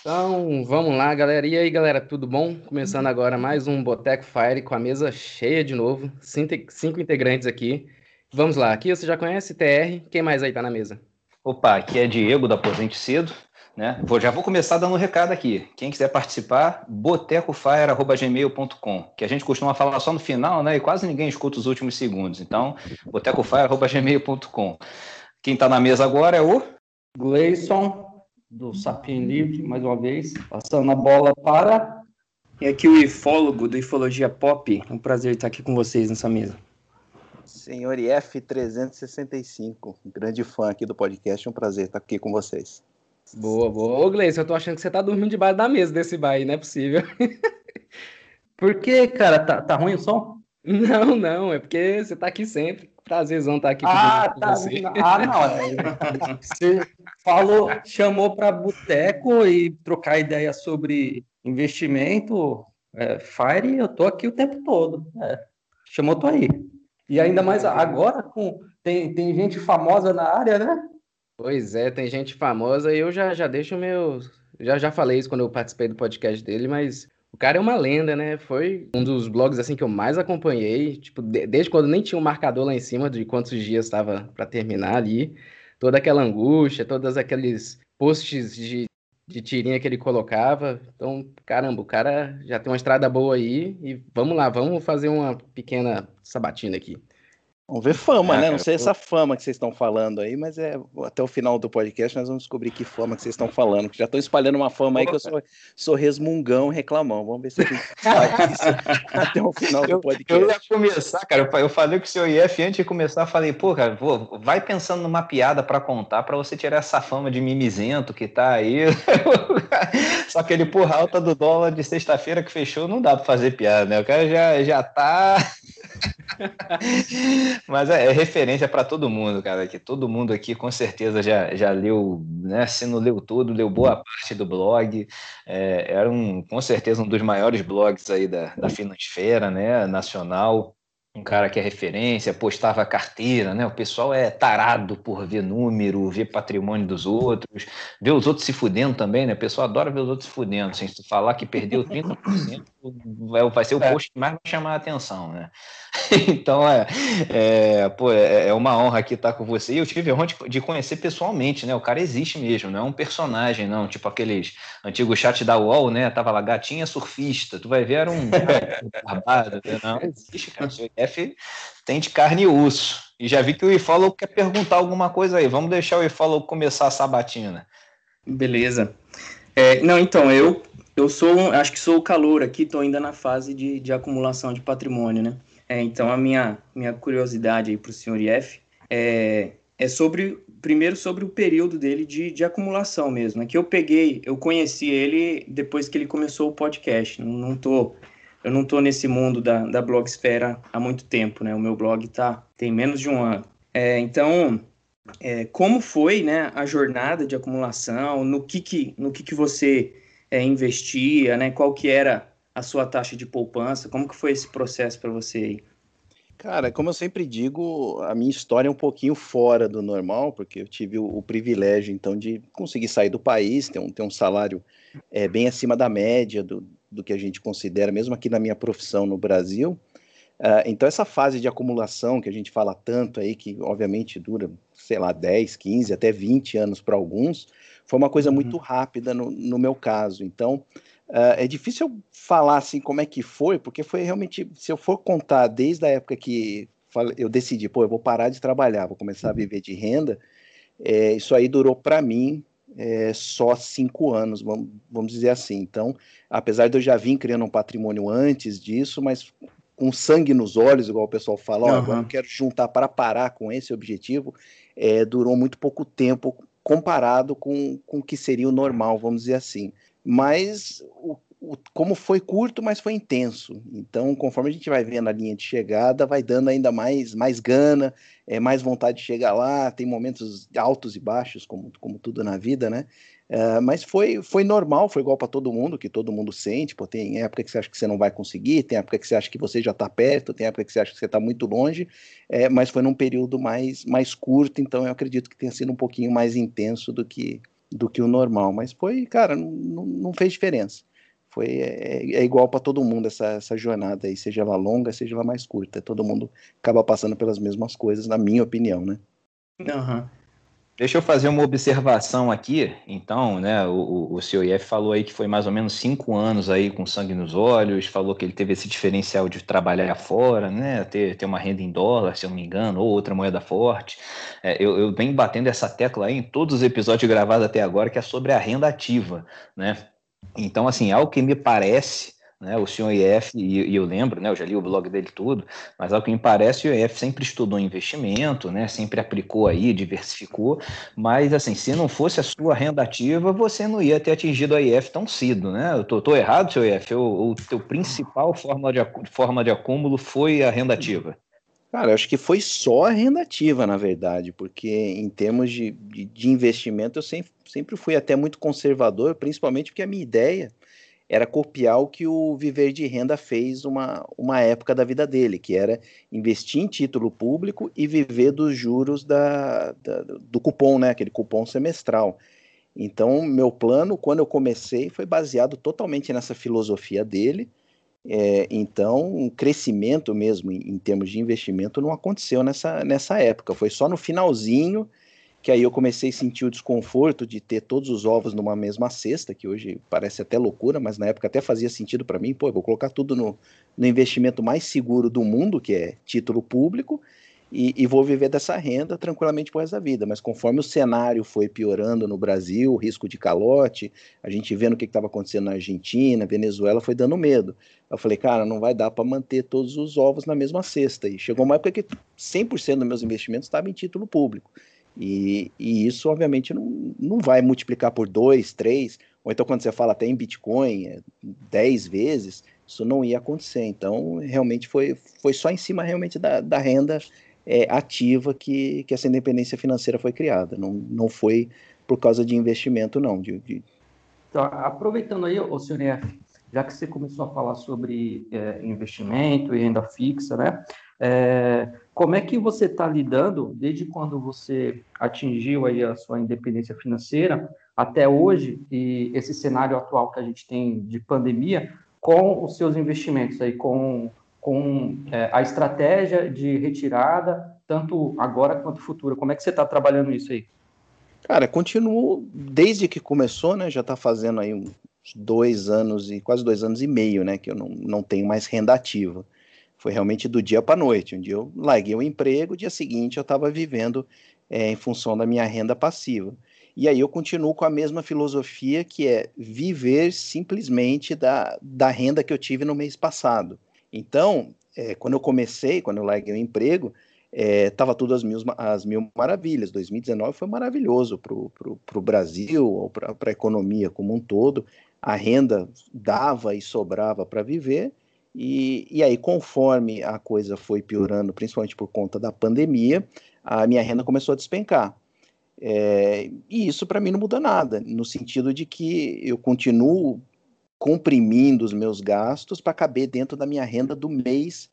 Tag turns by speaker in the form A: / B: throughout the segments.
A: Então, vamos lá, galera. E aí, galera, tudo bom? Começando agora mais um Boteco Fire com a mesa cheia de novo. Cinco integrantes aqui. Vamos lá, aqui você já conhece TR. Quem mais aí tá na mesa?
B: Opa, aqui é Diego da Posente Cedo. Né? Vou, já vou começar dando um recado aqui. Quem quiser participar, botecofire.gmail.com, que a gente costuma falar só no final, né? E quase ninguém escuta os últimos segundos. Então, botecofire.gmail.com. Quem está na mesa agora é o
C: Gleison do Sapien Livre, mais uma vez, passando a bola para.
D: E aqui o ifólogo do Ifologia Pop. É um prazer estar aqui com vocês nessa mesa.
E: Senhor IF365, grande fã aqui do podcast, é um prazer estar aqui com vocês.
A: Boa, boa. Ô, Gleice, eu tô achando que você tá dormindo debaixo da mesa desse bar aí, não é possível.
C: Por que, cara? Tá, tá ruim o som?
A: Não, não, é porque você tá aqui sempre. Prazerzão estar tá aqui
C: ah, com tá. você. Ah, não. É, você falou, chamou para boteco e trocar ideia sobre investimento, é, Fire, eu tô aqui o tempo todo. É, chamou, tô aí. E ainda mais agora, com tem, tem gente famosa na área, né?
A: Pois é, tem gente famosa e eu já, já deixo meu. Já, já falei isso quando eu participei do podcast dele, mas o cara é uma lenda, né? Foi um dos blogs assim que eu mais acompanhei, tipo, de, desde quando nem tinha um marcador lá em cima de quantos dias estava para terminar ali. Toda aquela angústia, todos aqueles posts de, de tirinha que ele colocava. Então, caramba, o cara já tem uma estrada boa aí e vamos lá, vamos fazer uma pequena sabatina aqui.
E: Vamos ver fama, ah, né? Não sei essa fama que vocês estão falando aí, mas é até o final do podcast nós vamos descobrir que fama que vocês estão falando. Que já estão espalhando uma fama aí que eu sou, sou resmungão, reclamão. Vamos ver se a gente faz isso até o final do podcast.
B: Eu, eu ia começar, cara. Eu, eu falei com o seu IF antes de começar, falei, pô, cara, vou, vai pensando numa piada para contar para você tirar essa fama de mimizento que tá aí. Só que ele, porra, alta do dólar de sexta-feira que fechou, não dá para fazer piada, né? O cara já, já tá. Mas é, é referência para todo mundo, cara. Que todo mundo aqui com certeza já, já leu, né? Se não leu tudo, leu boa parte do blog. É, era um, com certeza um dos maiores blogs aí da, da Finansfera, né? Nacional um cara que é referência, postava carteira, né? O pessoal é tarado por ver número, ver patrimônio dos outros, ver os outros se fudendo também, né? O pessoal adora ver os outros se fudendo. Se tu falar que perdeu 30%, vai ser o é. post que mais vai chamar a atenção, né? então, é, é, pô, é, é uma honra aqui estar com você. E eu tive a honra de conhecer pessoalmente, né? O cara existe mesmo, não é um personagem, não. Tipo aqueles antigos chat da UOL, né? Tava lá, gatinha surfista. Tu vai ver, era um barbado, né? Não, existe, cara. O F tem de carne e osso. E já vi que o iFollow quer perguntar alguma coisa aí. Vamos deixar o iFollow começar a sabatina.
D: Beleza. É, não, então, eu eu sou, acho que sou o calor aqui, estou ainda na fase de, de acumulação de patrimônio, né? É, então, a minha, minha curiosidade aí para o senhor IF é, é sobre, primeiro, sobre o período dele de, de acumulação mesmo. É que eu peguei, eu conheci ele depois que ele começou o podcast. Não, não tô, eu não tô nesse mundo da, da blogosfera há muito tempo, né? O meu blog tá, tem menos de um ano. É, então, é, como foi né, a jornada de acumulação? No que, que, no que, que você é, investia, né? Qual que era a sua taxa de poupança? Como que foi esse processo para você aí?
E: Cara, como eu sempre digo, a minha história é um pouquinho fora do normal, porque eu tive o, o privilégio, então, de conseguir sair do país, ter um, ter um salário é, bem acima da média do, do que a gente considera, mesmo aqui na minha profissão no Brasil. Uh, então, essa fase de acumulação que a gente fala tanto aí, que obviamente dura, sei lá, 10, 15, até 20 anos para alguns, foi uma coisa uhum. muito rápida no, no meu caso. Então, Uh, é difícil eu falar assim como é que foi, porque foi realmente, se eu for contar desde a época que eu decidi, pô, eu vou parar de trabalhar, vou começar a uhum. viver de renda, é, isso aí durou para mim é, só cinco anos, vamos, vamos dizer assim. Então, apesar de eu já vir criando um patrimônio antes disso, mas com sangue nos olhos, igual o pessoal fala, uhum. agora eu quero juntar para parar com esse objetivo, é, durou muito pouco tempo comparado com, com o que seria o normal, vamos dizer assim mas o, o, como foi curto, mas foi intenso. Então, conforme a gente vai vendo a linha de chegada, vai dando ainda mais, mais gana, é, mais vontade de chegar lá. Tem momentos altos e baixos, como, como tudo na vida, né? Uh, mas foi, foi normal, foi igual para todo mundo, que todo mundo sente. Pô, tem época que você acha que você não vai conseguir, tem época que você acha que você já está perto, tem época que você acha que você está muito longe, é, mas foi num período mais, mais curto, então eu acredito que tenha sido um pouquinho mais intenso do que, do que o normal. Mas foi, cara, não, não fez diferença. Foi, é, é igual para todo mundo essa, essa jornada aí, seja ela longa, seja ela mais curta. Todo mundo acaba passando pelas mesmas coisas, na minha opinião, né?
B: Uhum. Deixa eu fazer uma observação aqui. Então, né, o, o seu IF falou aí que foi mais ou menos cinco anos aí com sangue nos olhos, falou que ele teve esse diferencial de trabalhar fora, né, ter, ter uma renda em dólar, se eu não me engano, ou outra moeda forte. É, eu, eu venho batendo essa tecla aí em todos os episódios gravados até agora, que é sobre a renda ativa, né? Então, assim, ao que me parece, né, o senhor IF, e, e, eu lembro, né, eu já li o blog dele tudo, mas ao que me parece, o IF sempre estudou investimento, né, sempre aplicou aí, diversificou, mas assim, se não fosse a sua renda ativa, você não ia ter atingido a IF tão cedo, né? Eu tô, tô errado, senhor IF? O, teu principal forma de, forma de acúmulo foi a renda ativa?
E: Cara, acho que foi só a renda ativa, na verdade, porque em termos de, de, de investimento eu sempre, sempre fui até muito conservador, principalmente porque a minha ideia era copiar o que o Viver de Renda fez uma, uma época da vida dele, que era investir em título público e viver dos juros da, da, do cupom, né, aquele cupom semestral. Então, meu plano, quando eu comecei, foi baseado totalmente nessa filosofia dele. É, então, um crescimento mesmo em, em termos de investimento não aconteceu nessa, nessa época. Foi só no finalzinho que aí eu comecei a sentir o desconforto de ter todos os ovos numa mesma cesta, que hoje parece até loucura, mas na época até fazia sentido para mim, pô, eu vou colocar tudo no, no, investimento mais seguro do mundo, que é título público, e, e vou viver dessa renda tranquilamente por resto da vida. Mas conforme o cenário foi piorando no Brasil, o risco de calote, a gente vendo o que estava acontecendo na Argentina, Venezuela, foi dando medo. Eu falei, cara, não vai dar para manter todos os ovos na mesma cesta. E chegou uma época que 100% dos meus investimentos estavam em título público. E, e, isso, obviamente, não, não vai multiplicar por dois, três, ou então quando você fala até em Bitcoin, é, dez vezes, isso não ia acontecer. Então, realmente foi, foi só em cima realmente da, da renda é, ativa que, que essa independência financeira foi criada. Não, não foi por causa de investimento, não. De, de...
C: Então, aproveitando aí, o senhor F, já que você começou a falar sobre é, investimento e renda fixa, né? É, como é que você está lidando desde quando você atingiu aí a sua independência financeira até hoje e esse cenário atual que a gente tem de pandemia com os seus investimentos aí, com, com é, a estratégia de retirada, tanto agora quanto futura? Como é que você está trabalhando isso aí?
E: Cara, continuo desde que começou, né? Já está fazendo aí uns dois anos e quase dois anos e meio, né? Que eu não, não tenho mais renda ativa. Foi realmente do dia para a noite. Um dia eu larguei o emprego, dia seguinte eu estava vivendo é, em função da minha renda passiva. E aí eu continuo com a mesma filosofia que é viver simplesmente da, da renda que eu tive no mês passado. Então, é, quando eu comecei, quando eu larguei o emprego, estava é, tudo às mil, às mil maravilhas. 2019 foi maravilhoso para o Brasil, para a economia como um todo. A renda dava e sobrava para viver, e, e aí, conforme a coisa foi piorando, principalmente por conta da pandemia, a minha renda começou a despencar. É, e isso para mim não muda nada, no sentido de que eu continuo comprimindo os meus gastos para caber dentro da minha renda do mês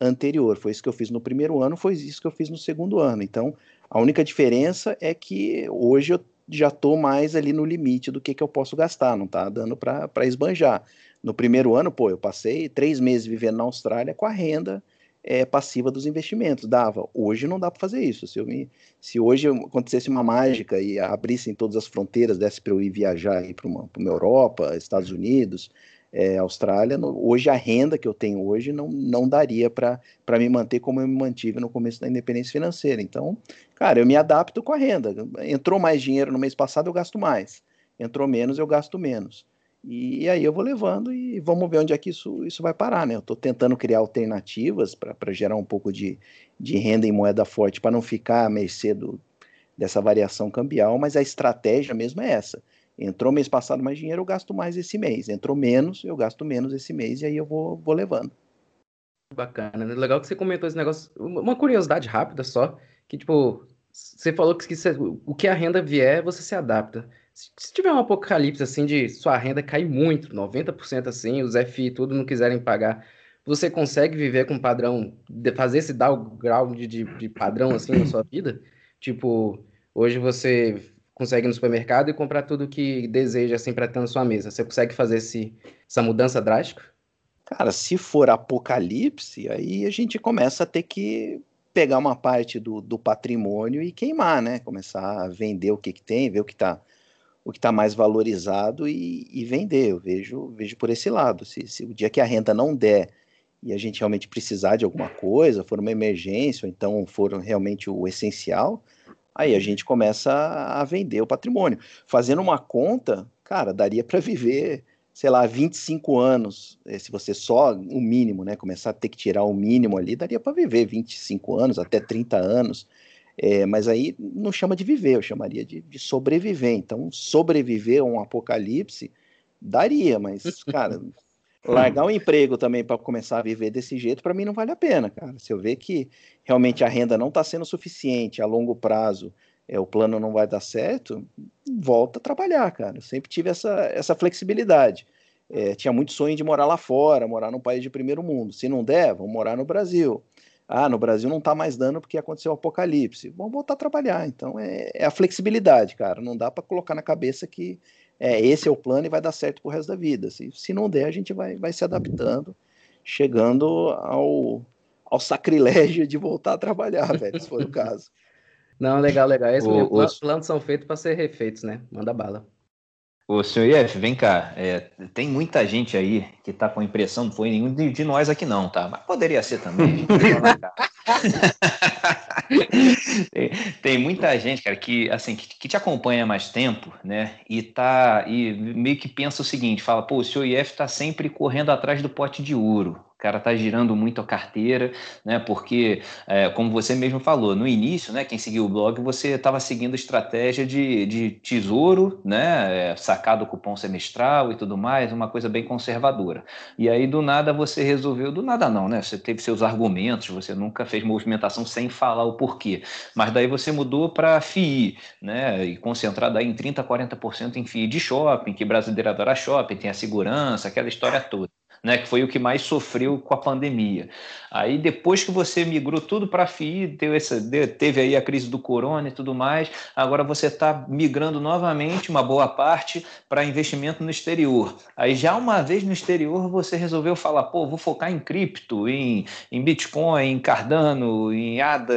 E: anterior. Foi isso que eu fiz no primeiro ano, foi isso que eu fiz no segundo ano. Então, a única diferença é que hoje eu já estou mais ali no limite do que, que eu posso gastar, não está dando para esbanjar. No primeiro ano, pô, eu passei três meses vivendo na Austrália com a renda é, passiva dos investimentos. Dava. Hoje não dá para fazer isso. Se, eu me, se hoje acontecesse uma mágica e abrissem todas as fronteiras, desse para eu ir viajar para uma, uma Europa, Estados Unidos, é, Austrália, no, hoje a renda que eu tenho hoje não, não daria para me manter como eu me mantive no começo da independência financeira. Então, cara, eu me adapto com a renda. Entrou mais dinheiro no mês passado, eu gasto mais. Entrou menos, eu gasto menos. E, aí eu vou levando e vamos ver onde é que isso, isso vai parar, né? Eu estou tentando criar alternativas para gerar um pouco de, de renda em moeda forte para não ficar à mercê do, dessa variação cambial, mas a estratégia mesmo é essa. Entrou mês passado mais dinheiro, eu gasto mais esse mês. Entrou menos, eu gasto menos esse mês e aí eu vou, vou levando.
A: Bacana, né? Legal que você comentou esse negócio. Uma curiosidade rápida só, que tipo, você falou que, que você, o que a renda vier, você se adapta. Se tiver um apocalipse assim de sua renda cair muito, 90% assim, os FI e tudo não quiserem pagar, você consegue viver com padrão, fazer esse downgrade de, de, de padrão assim na sua vida? Tipo, hoje você consegue ir no supermercado e comprar tudo que deseja assim para ter na sua mesa. Você consegue fazer esse, essa mudança drástica?
E: Cara, se for apocalipse, aí a gente começa a ter que pegar uma parte do, do patrimônio e queimar, né? Começar a vender o que, que tem, ver o que está o que está mais valorizado e, e, vender. Eu vejo, vejo por esse lado. Se, se, o dia que a renda não der e a gente realmente precisar de alguma coisa, for uma emergência, ou então for realmente o essencial, aí a gente começa a vender o patrimônio. Fazendo uma conta, cara, daria para viver sei lá, 25 anos, eh, se você só o mínimo, né, começar a ter que tirar o mínimo ali, daria para viver 25 anos, até 30 anos, é, mas aí não chama de viver, eu chamaria de, de sobreviver. Então, sobreviver a um apocalipse daria, mas, cara, largar o emprego também para começar a viver desse jeito, para mim não vale a pena, cara. Se eu ver que realmente a renda não está sendo suficiente a longo prazo, é, o plano não vai dar certo, volta a trabalhar, cara. Eu sempre tive essa, essa flexibilidade. É, tinha muito sonho de morar lá fora, morar num país de primeiro mundo. Se não der, vamos morar no Brasil. Ah, no Brasil não está mais dando porque aconteceu o apocalipse. Vamos voltar a trabalhar. Então é, é a flexibilidade, cara. Não dá para colocar na cabeça que é, esse é o plano e vai dar certo pro resto da vida. Se, se não der, a gente vai, vai se adaptando, chegando ao, ao sacrilégio de voltar a trabalhar, velho, se for o caso.
A: Não, legal, legal. Esse o, os planos são feitos para ser refeitos, né? Manda bala.
B: Ô, senhor Ief, vem cá. É, tem muita gente aí que tá com a impressão, não foi nenhum de, de nós aqui não, tá? Mas poderia ser também. tem, tem, muita gente, cara, que assim que, que, te acompanha há mais tempo, né? E tá e meio que pensa o seguinte, fala, pô, o senhor Ief tá sempre correndo atrás do pote de ouro cara está girando muito a carteira, né? Porque, é, como você mesmo falou, no início, né? Quem seguiu o blog, você estava seguindo estratégia de, de tesouro, né? É, cupom semestral e tudo mais, uma coisa bem conservadora. E aí, do nada, você resolveu, do nada não, né? Você teve seus argumentos, você nunca fez movimentação sem falar o porquê. Mas daí você mudou para FII, né? E concentrado aí em 30%, 40% em FII de shopping, que brasileiro adora shopping, tem a segurança, aquela história toda né, que foi o que mais sofreu com a pandemia. Aí depois que você migrou tudo para a FII, essa, teve aí a crise do corona e tudo mais, agora você está migrando novamente uma boa parte para investimento no exterior. Aí já uma vez no exterior você resolveu falar, pô, vou focar em cripto, em, em Bitcoin, em Cardano, em ADA,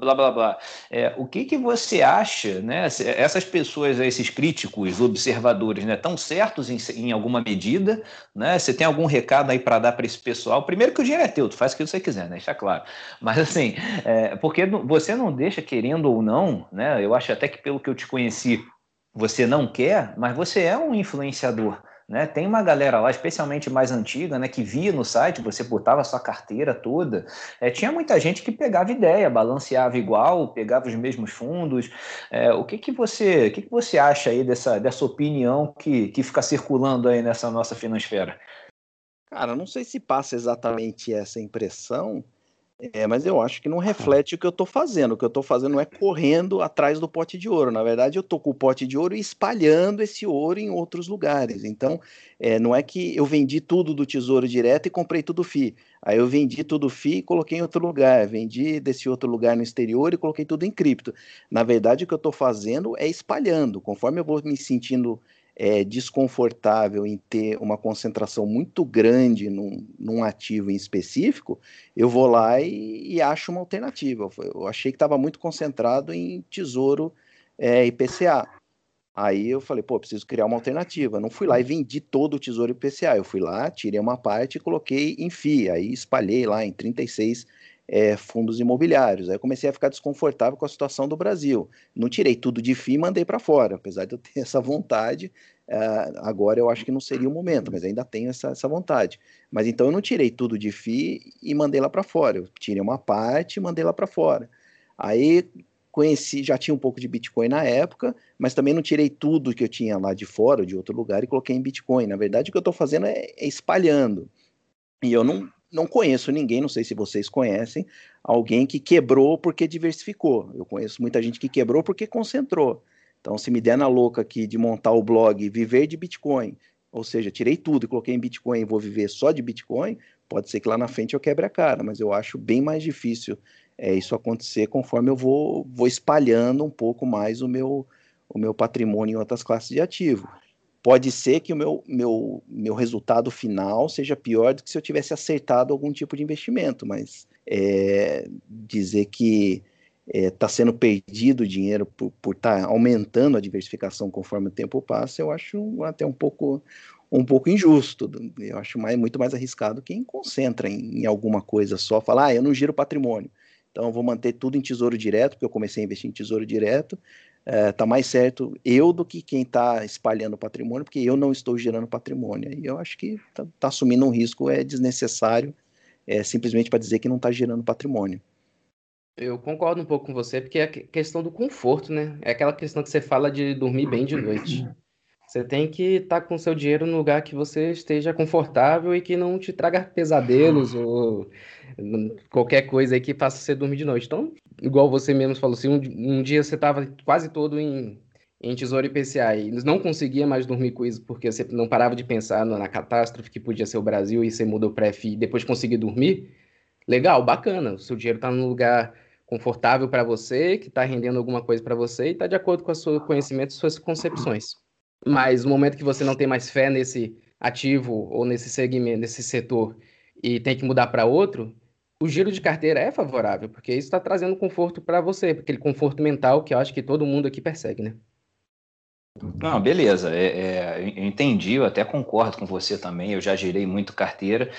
B: blá blá blá. É, o que, que você acha, né? Essas pessoas, esses críticos, observadores, né, estão certos em, em alguma medida, né? Você tem algum recado recado aí para dar para esse pessoal. Primeiro que o dinheiro é teu, tu faz o que você quiser, né? Isso é claro. Mas assim, é, porque você não deixa querendo ou não, né? Eu acho até que pelo que eu te conheci, você não quer, mas você é um influenciador. Né? Tem uma galera lá, especialmente mais antiga, né, que via no site, você botava sua carteira toda. É, tinha muita gente que pegava ideia, balanceava igual, pegava os mesmos fundos. É, o que, que você, o que, que você acha aí dessa, dessa opinião que, que fica circulando aí nessa nossa finansfera?
E: Cara, não sei se passa exatamente essa impressão, é, mas eu acho que não reflete o que eu estou fazendo. O que eu estou fazendo não é correndo atrás do pote de ouro. Na verdade, eu estou com o pote de ouro e espalhando esse ouro em outros lugares. Então, é, não é que eu vendi tudo do tesouro direto e comprei tudo FI. Aí eu vendi tudo FI e coloquei em outro lugar. Vendi desse outro lugar no exterior e coloquei tudo em cripto. Na verdade, o que eu estou fazendo é espalhando. Conforme eu vou me sentindo é, desconfortável em ter uma concentração muito grande num, num ativo em específico, eu vou lá e, e acho uma alternativa. Eu achei que estava muito concentrado em tesouro é, IPCA. Aí eu falei, pô, preciso criar uma alternativa. Não fui lá e vendi todo o tesouro IPCA. Eu fui lá, tirei uma parte e coloquei em FII. Aí espalhei lá em 36 é, fundos imobiliários. Aí eu comecei a ficar desconfortável com a situação do Brasil. Não tirei tudo de FII e mandei para fora. Apesar de eu ter essa vontade, Uh, agora eu acho que não seria o momento, mas ainda tenho essa, essa vontade. Mas então eu não tirei tudo de FI e mandei lá para fora. Eu tirei uma parte e mandei lá para fora. Aí conheci, já tinha um pouco de Bitcoin na época, mas também não tirei tudo que eu tinha lá de fora, de outro lugar, e coloquei em Bitcoin. Na verdade, o que eu estou fazendo é, é espalhando. E eu não, não conheço ninguém, não sei se vocês conhecem, alguém que quebrou porque diversificou. Eu conheço muita gente que quebrou porque concentrou. Então, se me der na louca aqui de montar o blog Viver de Bitcoin, ou seja, tirei tudo e coloquei em Bitcoin e vou viver só de Bitcoin, pode ser que lá na frente eu quebre a cara, mas eu acho bem mais difícil é, isso acontecer conforme eu vou, vou espalhando um pouco mais o meu, o meu patrimônio em outras classes de ativo. Pode ser que o meu, meu, meu resultado final seja pior do que se eu tivesse acertado algum tipo de investimento, mas é, dizer que está é, tá sendo perdido dinheiro por estar tá aumentando a diversificação conforme o tempo passa, eu acho até um pouco um pouco injusto. Eu acho mais, muito mais arriscado quem concentra em, em alguma coisa só, falar, ah, eu não giro patrimônio, então eu vou manter tudo em tesouro direto, porque eu comecei a investir em tesouro direto, é, tá mais certo eu do que quem está espalhando patrimônio, porque eu não estou gerando patrimônio. E eu acho que tá, tá assumindo um risco é desnecessário, é, simplesmente para dizer que não está gerando patrimônio.
A: Eu concordo um pouco com você, porque é questão do conforto, né? É aquela questão que você fala de dormir bem de noite. Você tem que estar tá com seu dinheiro no lugar que você esteja confortável e que não te traga pesadelos ou qualquer coisa aí que faça você dormir de noite. Então, igual você mesmo falou, se um, um dia você estava quase todo em, em Tesouro IPCA e não conseguia mais dormir com isso porque você não parava de pensar na catástrofe que podia ser o Brasil e você mudou para FI e depois conseguir dormir, legal, bacana. O seu dinheiro está num lugar confortável para você, que está rendendo alguma coisa para você e está de acordo com o seu conhecimento e suas concepções. Mas no momento que você não tem mais fé nesse ativo ou nesse segmento, nesse setor e tem que mudar para outro, o giro de carteira é favorável, porque isso está trazendo conforto para você, aquele conforto mental que eu acho que todo mundo aqui persegue, né?
B: Não, beleza. É, é, eu entendi, eu até concordo com você também. Eu já girei muito carteira,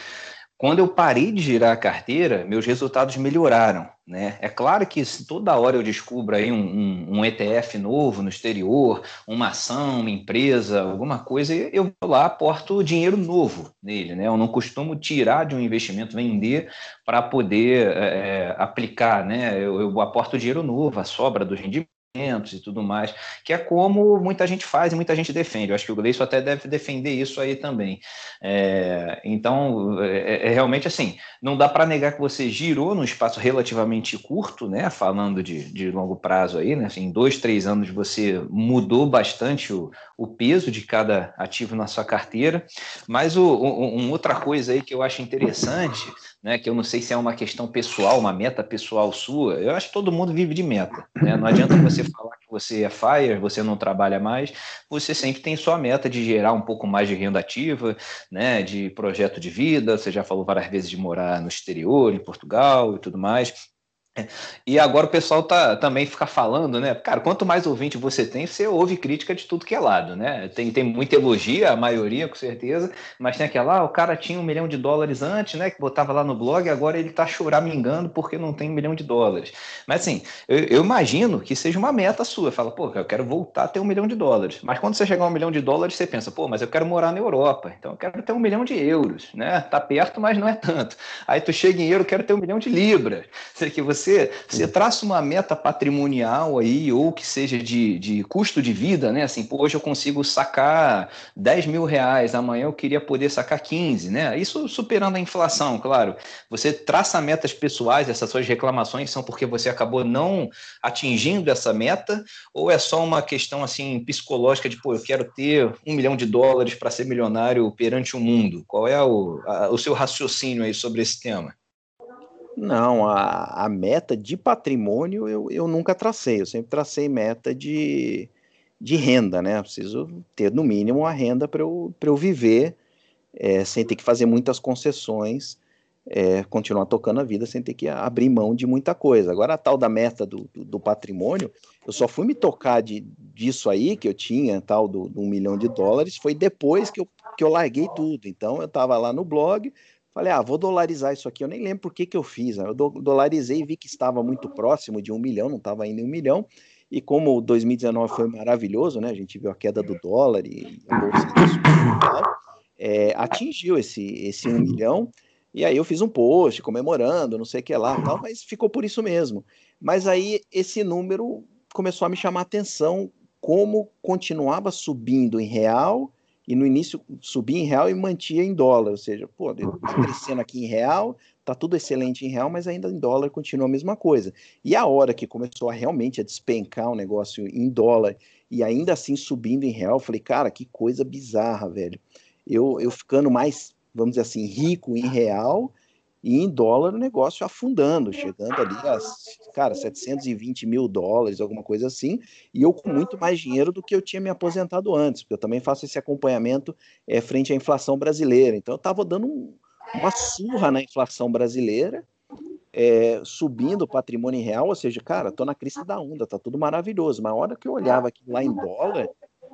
B: quando eu parei de girar a carteira, meus resultados melhoraram. Né? É claro que toda hora eu descubro aí um, um, um, ETF novo no exterior, uma ação, uma empresa, alguma coisa, eu vou lá, aporto dinheiro novo nele. Né? Eu não costumo tirar de um investimento, vender para poder é, aplicar. Né? Eu, eu aporto dinheiro novo, a sobra do rendimento e tudo mais, que é como muita gente faz e muita gente defende. Eu acho que o Gleison até deve defender isso aí também. É, então, é, é, realmente assim, não dá para negar que você girou num espaço relativamente curto, né? Falando de, de longo prazo aí, né? Assim, em dois, três anos você mudou bastante o, o peso de cada ativo na sua carteira. Mas o, uma outra coisa aí que eu acho interessante né, que eu não sei se é uma questão pessoal, uma meta pessoal sua, eu acho que todo mundo vive de meta. Né? Não adianta você falar que você é fire, você não trabalha mais, você sempre tem sua meta de gerar um pouco mais de renda ativa, né, de projeto de vida, você já falou várias vezes de morar no exterior, em Portugal e tudo mais. E agora o pessoal tá também fica falando, né? Cara, quanto mais ouvinte você tem, você ouve crítica de tudo que é lado, né? Tem, tem muita elogia, a maioria, com certeza, mas tem aquela, ah, o cara tinha um milhão de dólares antes, né? Que botava lá no blog, agora ele tá choramingando porque não tem um milhão de dólares. Mas assim, eu, eu imagino que seja uma meta sua. Fala, pô, eu quero voltar a ter um milhão de dólares. Mas quando você chegar a um milhão de dólares, você pensa, pô, mas eu quero morar na Europa, então eu quero ter um milhão de euros, né? Tá perto, mas não é tanto. Aí tu chega em euro, quero ter um milhão de libras. Sei que você você, você traça uma meta patrimonial aí, ou que seja de, de custo de vida, né? Assim, pô, hoje eu consigo sacar 10 mil reais, amanhã eu queria poder sacar 15, né? Isso superando a inflação, claro. Você traça metas pessoais, essas suas reclamações são porque você acabou não atingindo essa meta, ou é só uma questão assim psicológica de, pô, eu quero ter um milhão de dólares para ser milionário perante o mundo? Qual é o, a, o seu raciocínio aí sobre esse tema?
E: Não, a, a meta de patrimônio eu, eu nunca tracei, eu sempre tracei meta de, de renda, né? Eu preciso ter no mínimo a renda para eu, eu viver é, sem ter que fazer muitas concessões, é, continuar tocando a vida sem ter que abrir mão de muita coisa. Agora, a tal da meta do, do, do patrimônio, eu só fui me tocar de, disso aí, que eu tinha, tal, do, do um milhão de dólares, foi depois que eu, que eu larguei tudo. Então, eu estava lá no blog, Falei, ah, vou dolarizar isso aqui. Eu nem lembro por que, que eu fiz. Né? Eu dolarizei e vi que estava muito próximo de um milhão, não estava ainda em um milhão. E como 2019 foi maravilhoso, né? A gente viu a queda do dólar e a bolsa é, atingiu esse, esse um milhão. E aí eu fiz um post comemorando, não sei o que lá, tal, mas ficou por isso mesmo. Mas aí esse número começou a me chamar a atenção como continuava subindo em real e no início subia em real e mantinha em dólar, ou seja, pô, tá crescendo aqui em real, tá tudo excelente em real, mas ainda em dólar continua a mesma coisa. E a hora que começou a realmente a despencar o negócio em dólar e ainda assim subindo em real, eu falei, cara, que coisa bizarra, velho. Eu, eu ficando mais, vamos dizer assim, rico em real e em dólar o negócio afundando, chegando ali a, cara, 720 mil dólares, alguma coisa assim, e eu com muito mais dinheiro do que eu tinha me aposentado antes, porque eu também faço esse acompanhamento é, frente à inflação brasileira. Então eu estava dando um, uma surra na inflação brasileira, é, subindo o patrimônio real, ou seja, cara, tô na crise da onda, tá tudo maravilhoso, mas a hora que eu olhava aqui lá em dólar,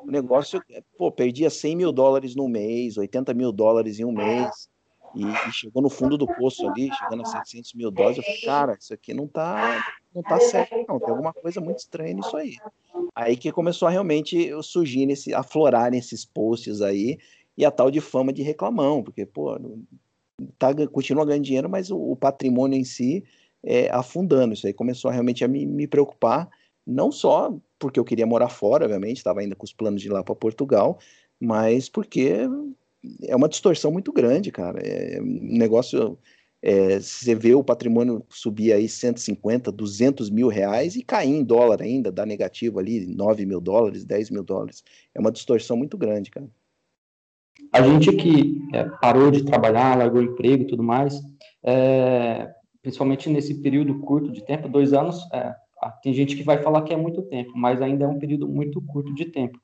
E: o negócio, pô, perdia 100 mil dólares no mês, 80 mil dólares em um mês, e, e, chegou no fundo do poço ali, chegando a 700 mil dólares, eu falei, cara, isso aqui não tá, não tá certo não, tem alguma coisa muito estranha nisso aí. Aí que começou a realmente surgir, nesse, aflorar esses posts aí, e a tal de fama de reclamão, porque, pô, tá, continua ganhando dinheiro, mas o, o patrimônio em si é afundando, isso aí começou realmente a me, me preocupar, não só porque eu queria morar fora, obviamente, estava ainda com os planos de ir lá para Portugal, mas porque é uma distorção muito grande, cara. É um negócio. É, você vê o patrimônio subir aí 150, 200 mil reais e cair em dólar ainda, dá negativo ali, 9 mil dólares, 10 mil dólares. É uma distorção muito grande, cara.
C: A gente que é, parou de trabalhar, largou o emprego e tudo mais, é, principalmente nesse período curto de tempo, dois anos, é, tem gente que vai falar que é muito tempo, mas ainda é um período muito curto de tempo.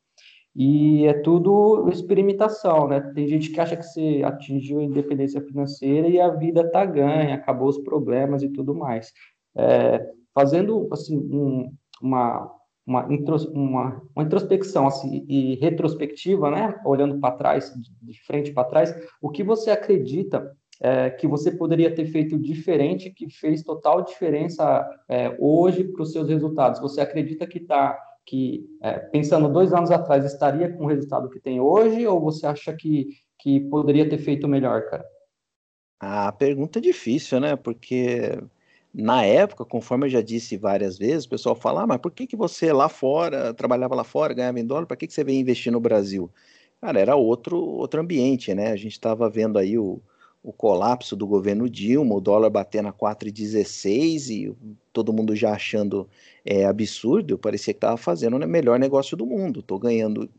C: E é tudo experimentação, né? Tem gente que acha que você atingiu a independência financeira e a vida tá ganha, acabou os problemas e tudo mais. É, fazendo assim um, uma uma, uma, uma, introspecção assim, e retrospectiva, né? Olhando para trás, de frente para trás, o que você acredita é, que você poderia ter feito diferente, que fez total diferença é, hoje para os seus resultados? Você acredita que está que, é, pensando dois anos atrás, estaria com o resultado que tem hoje, ou você acha que, que poderia ter feito melhor, cara?
E: A pergunta é difícil, né? Porque na época, conforme eu já disse várias vezes, o pessoal fala: ah, mas por que, que você lá fora, trabalhava lá fora, ganhava em dólar, para que, que você veio investir no Brasil? Cara, era outro, outro ambiente, né? A gente estava vendo aí o, o colapso do governo Dilma, o dólar batendo a 4,16 e todo mundo já achando é, absurdo, parecia que estava fazendo o melhor negócio do mundo. Estou ganhando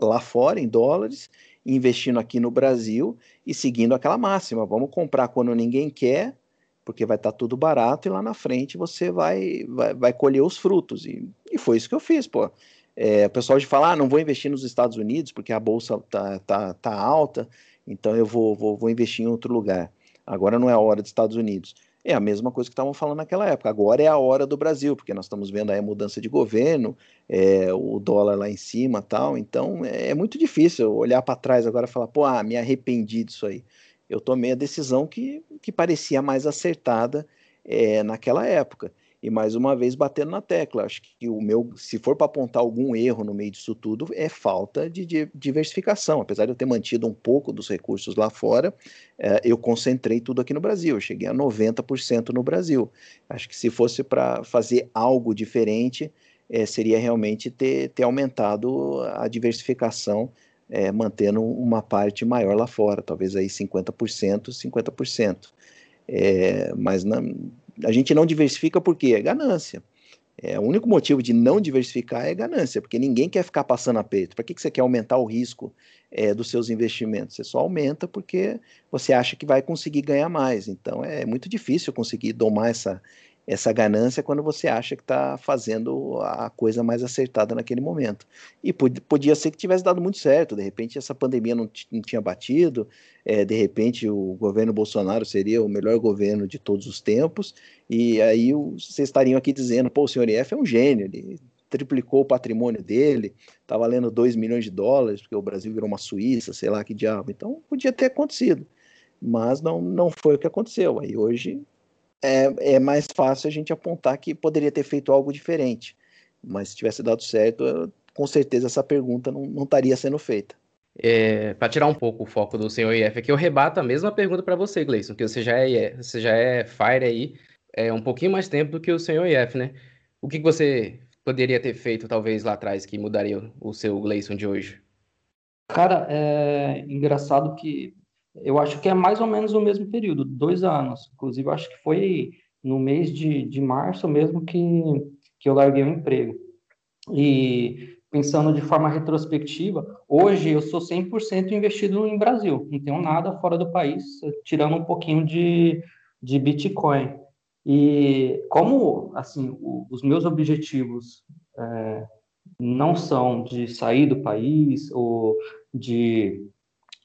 E: lá fora em dólares, investindo aqui no Brasil e seguindo aquela máxima: vamos comprar quando ninguém quer, porque vai estar tá tudo barato e lá na frente você vai, vai, vai colher os frutos. E, e foi isso que eu fiz, pô. É, o pessoal de falar, ah, não vou investir nos Estados Unidos porque a bolsa tá, tá, tá alta então eu vou, vou, vou investir em outro lugar. Agora não é a hora dos Estados Unidos. É a mesma coisa que estavam falando naquela época. Agora é a hora do Brasil, porque nós estamos vendo aí a mudança de governo, é, o dólar lá em cima tal. Então é, é muito difícil olhar para trás agora e falar, pô, ah, me arrependi disso aí. Eu tomei a decisão que, que parecia mais acertada é, naquela época e mais uma vez batendo na tecla. Acho que o meu, se for para apontar algum erro no meio disso tudo, é falta de, diversificação. Apesar de eu ter mantido um pouco dos recursos lá fora, é, eu concentrei tudo aqui no Brasil. Eu cheguei a 90% no Brasil. Acho que se fosse para fazer algo diferente, é, seria realmente ter, ter aumentado a diversificação, é, mantendo uma parte maior lá fora, talvez aí 50%, 50%. É, mas não a gente não diversifica porque é ganância. É, o único motivo de não diversificar é ganância, porque ninguém quer ficar passando aperto. Para que, que você quer aumentar o risco é, dos seus investimentos? Você só aumenta porque você acha que vai conseguir ganhar mais. Então é muito difícil conseguir domar essa, essa ganância quando você acha que está fazendo a coisa mais acertada naquele momento. E podia ser que tivesse dado muito certo, de repente essa pandemia não, não tinha batido, é, de repente o governo Bolsonaro seria o melhor governo de todos os tempos, e aí vocês estariam aqui dizendo, pô, o senhor IF é um gênio, ele triplicou o patrimônio dele, está valendo 2 milhões de dólares, porque o Brasil virou uma Suíça, sei lá que diabo. Então podia ter acontecido, mas não, não foi o que aconteceu. Aí hoje é, é mais fácil a gente apontar que poderia ter feito algo diferente. Mas se tivesse dado certo, com certeza essa pergunta não, não estaria sendo feita.
A: É, para tirar um pouco o foco do senhor IF aqui, eu rebato a mesma pergunta para você, Gleison, que você já é, você já é Fire aí é, um pouquinho mais tempo do que o senhor IF, né? O que, que você poderia ter feito, talvez, lá atrás, que mudaria o seu Gleison de hoje?
C: Cara, é engraçado que eu acho que é mais ou menos o mesmo período, dois anos. Inclusive, acho que foi no mês de, de março mesmo que, que eu larguei o emprego. E pensando de forma retrospectiva, hoje eu sou 100% investido em Brasil, não tenho nada fora do país, tirando um pouquinho de de Bitcoin. E como assim o, os meus objetivos é, não são de sair do país ou de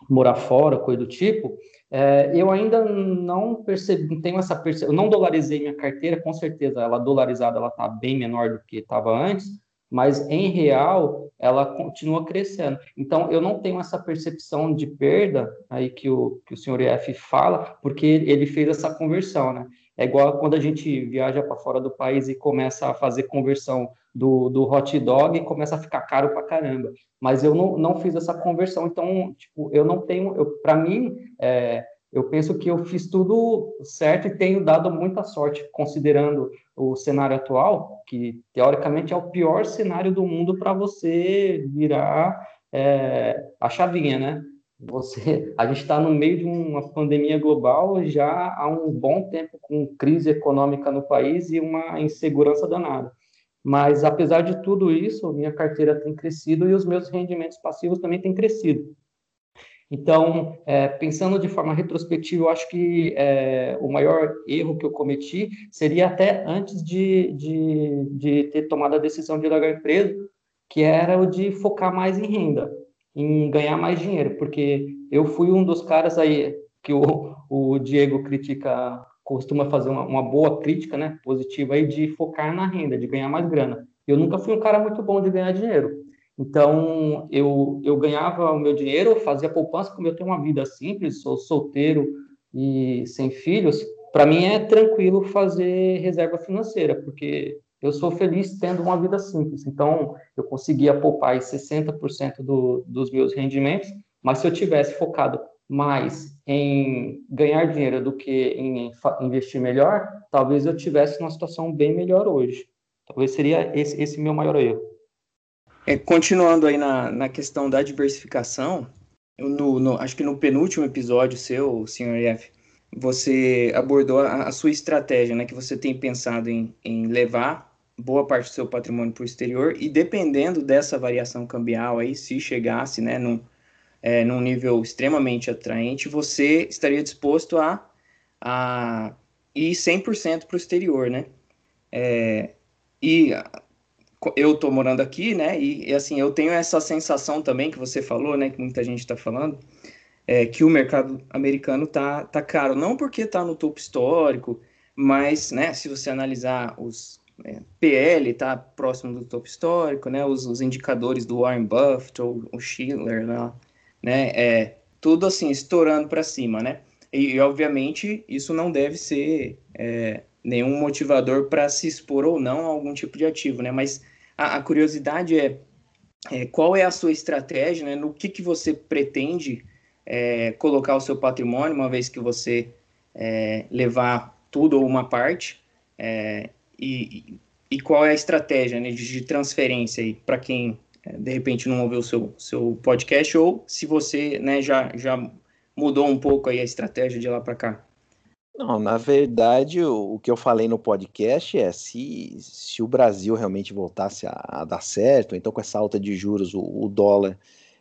C: morar fora, coisa do tipo, é, eu ainda não percebi, tenho essa percepção, não dolarizei minha carteira, com certeza, ela dolarizada, ela está bem menor do que estava antes, mas em real ela continua crescendo. Então eu não tenho essa percepção de perda aí que o, que o senhor F fala, porque ele fez essa conversão, né? É igual quando a gente viaja para fora do país e começa a fazer conversão do, do hot dog e começa a ficar caro para caramba. Mas eu não, não fiz essa conversão, então, tipo, eu não tenho, para mim, é, eu penso que eu fiz tudo certo e tenho dado muita sorte, considerando o cenário atual, que teoricamente é o pior cenário do mundo para você virar é, a chavinha, né? Você, a gente está no meio de uma pandemia global já há um bom tempo com crise econômica no país e uma insegurança danada. Mas apesar de tudo isso, minha carteira tem crescido e os meus rendimentos passivos também têm crescido. Então, é, pensando de forma retrospectiva, eu acho que é, o maior erro que eu cometi seria até antes de, de, de ter tomado a decisão de largar a empresa, que era o de focar mais em renda, em ganhar mais dinheiro, porque eu fui um dos caras aí que o, o Diego critica, costuma fazer uma, uma boa crítica, né, positiva aí, de focar na renda, de ganhar mais grana. Eu nunca fui um cara muito bom de ganhar dinheiro. Então, eu, eu ganhava o meu dinheiro, fazia poupança, como eu tenho uma vida simples, sou solteiro e sem filhos, para mim é tranquilo fazer reserva financeira, porque eu sou feliz tendo uma vida simples. Então, eu conseguia poupar 60% do, dos meus rendimentos, mas se eu tivesse focado mais em ganhar dinheiro do que em investir melhor, talvez eu tivesse uma situação bem melhor hoje. Talvez seria esse, esse meu maior erro.
D: É, continuando aí na, na questão da diversificação, no, no, acho que no penúltimo episódio seu, senhor F, você abordou a, a, sua estratégia, né? Que você tem pensado em, em levar boa parte do seu patrimônio para o exterior e dependendo dessa variação cambial aí, se chegasse, né, num, é, num nível extremamente atraente, você estaria disposto a, a ir 100% para o exterior, né? É, e eu tô morando aqui, né? E, e, assim, eu tenho essa sensação também que você falou, né? Que muita gente está falando, é, que o mercado americano tá, tá caro. Não porque tá no topo histórico, mas, né? Se você analisar os é, PL, tá próximo do topo histórico, né? Os, os indicadores do Warren Buffett ou o Schiller, né? né? É, tudo assim, estourando para cima, né? E, e, obviamente, isso não deve ser é, nenhum motivador para se expor ou não a algum tipo de ativo, né? Mas a, a curiosidade é, é, qual é a sua estratégia, né? No que, que você pretende é, colocar o seu patrimônio, uma vez que você é, levar tudo ou uma parte, é, e, e qual é a estratégia né, de, transferência aí para quem é, de repente não ouviu o seu, seu podcast ou se você né, já, já mudou um pouco aí a estratégia de lá para cá.
E: Não, na verdade, o, o, que eu falei no podcast é se, se o Brasil realmente voltasse a, a dar certo, então com essa alta de juros o, o dólar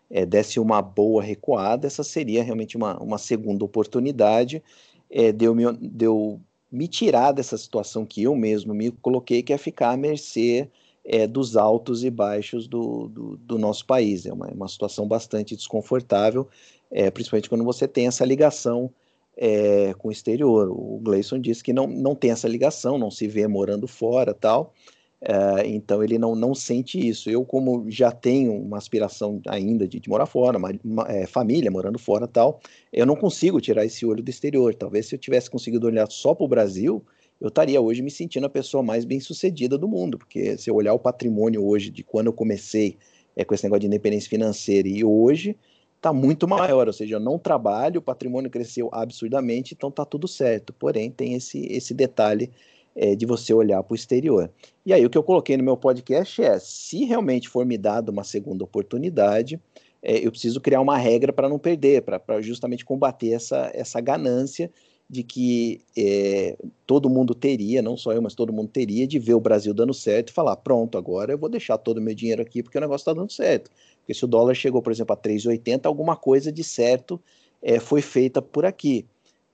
E: é, desse uma boa recuada, essa seria realmente uma, uma segunda oportunidade é, de, eu me, de eu me tirar dessa situação que eu mesmo me coloquei, que é ficar à mercê é, dos altos e baixos do, do, do nosso país. É uma, uma situação bastante desconfortável, é, principalmente quando você tem essa ligação é, com o exterior. O Gleison disse que não, não tem essa ligação, não se vê morando fora tal, é, então ele não, não sente isso. Eu, como já tenho uma aspiração ainda de, de morar fora, uma, uma é, família morando fora tal, eu não consigo tirar esse olho do exterior. Talvez se eu tivesse conseguido olhar só para o Brasil, eu estaria hoje me sentindo a pessoa mais bem sucedida do mundo, porque se eu olhar o patrimônio hoje de quando eu comecei é, com esse negócio de independência financeira e hoje, está muito maior, ou seja, eu não trabalho, o patrimônio cresceu absurdamente, então está tudo certo. Porém, tem esse, esse detalhe é, de você olhar para o exterior. E aí, o que eu coloquei no meu podcast é: se realmente for me dada uma segunda oportunidade, é, eu preciso criar uma regra para não perder, para justamente combater essa, essa ganância de que é, todo mundo teria, não só eu, mas todo mundo teria, de ver o Brasil dando certo e falar: pronto, agora eu vou deixar todo o meu dinheiro aqui porque o negócio está dando certo. Porque se o dólar chegou, por exemplo, a 3,80, alguma coisa de certo é, foi feita por aqui.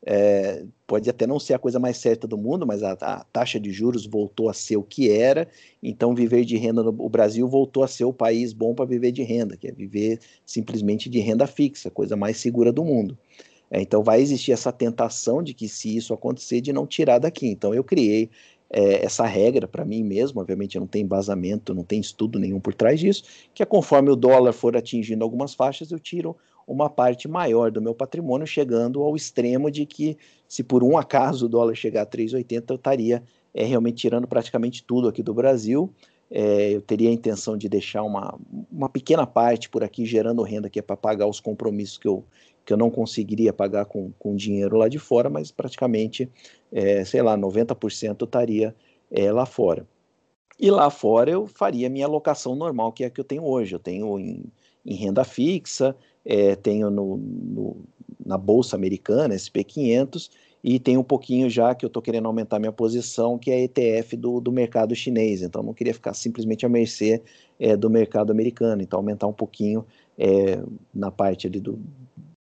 E: É, pode até não ser a coisa mais certa do mundo, mas a, a, taxa de juros voltou a ser o que era, então viver de renda no o Brasil voltou a ser o país bom para viver de renda, que é viver simplesmente de renda fixa, coisa mais segura do mundo. É, então vai existir essa tentação de que se isso acontecer, de não tirar daqui. Então eu criei é, essa regra para mim mesmo, obviamente não tem embasamento, não tem estudo nenhum por trás disso, que é conforme o dólar for atingindo algumas faixas, eu tiro uma parte maior do meu patrimônio, chegando ao extremo de que, se por um acaso o dólar chegar a 3,80, eu estaria é, realmente tirando praticamente tudo aqui do Brasil. É, eu teria a intenção de deixar uma, uma pequena parte por aqui gerando renda, que é para pagar os compromissos que eu, que eu não conseguiria pagar com, com dinheiro lá de fora, mas praticamente, é, sei lá, 90% eu estaria é, lá fora. E lá fora eu faria minha alocação normal, que é a que eu tenho hoje. Eu tenho em, em renda fixa, é, tenho no, no, na Bolsa Americana, SP500, e tem um pouquinho já que eu estou querendo aumentar minha posição, que é ETF do, do mercado chinês. Então, não queria ficar simplesmente à mercê é, do mercado americano. Então, aumentar um pouquinho é, na parte ali do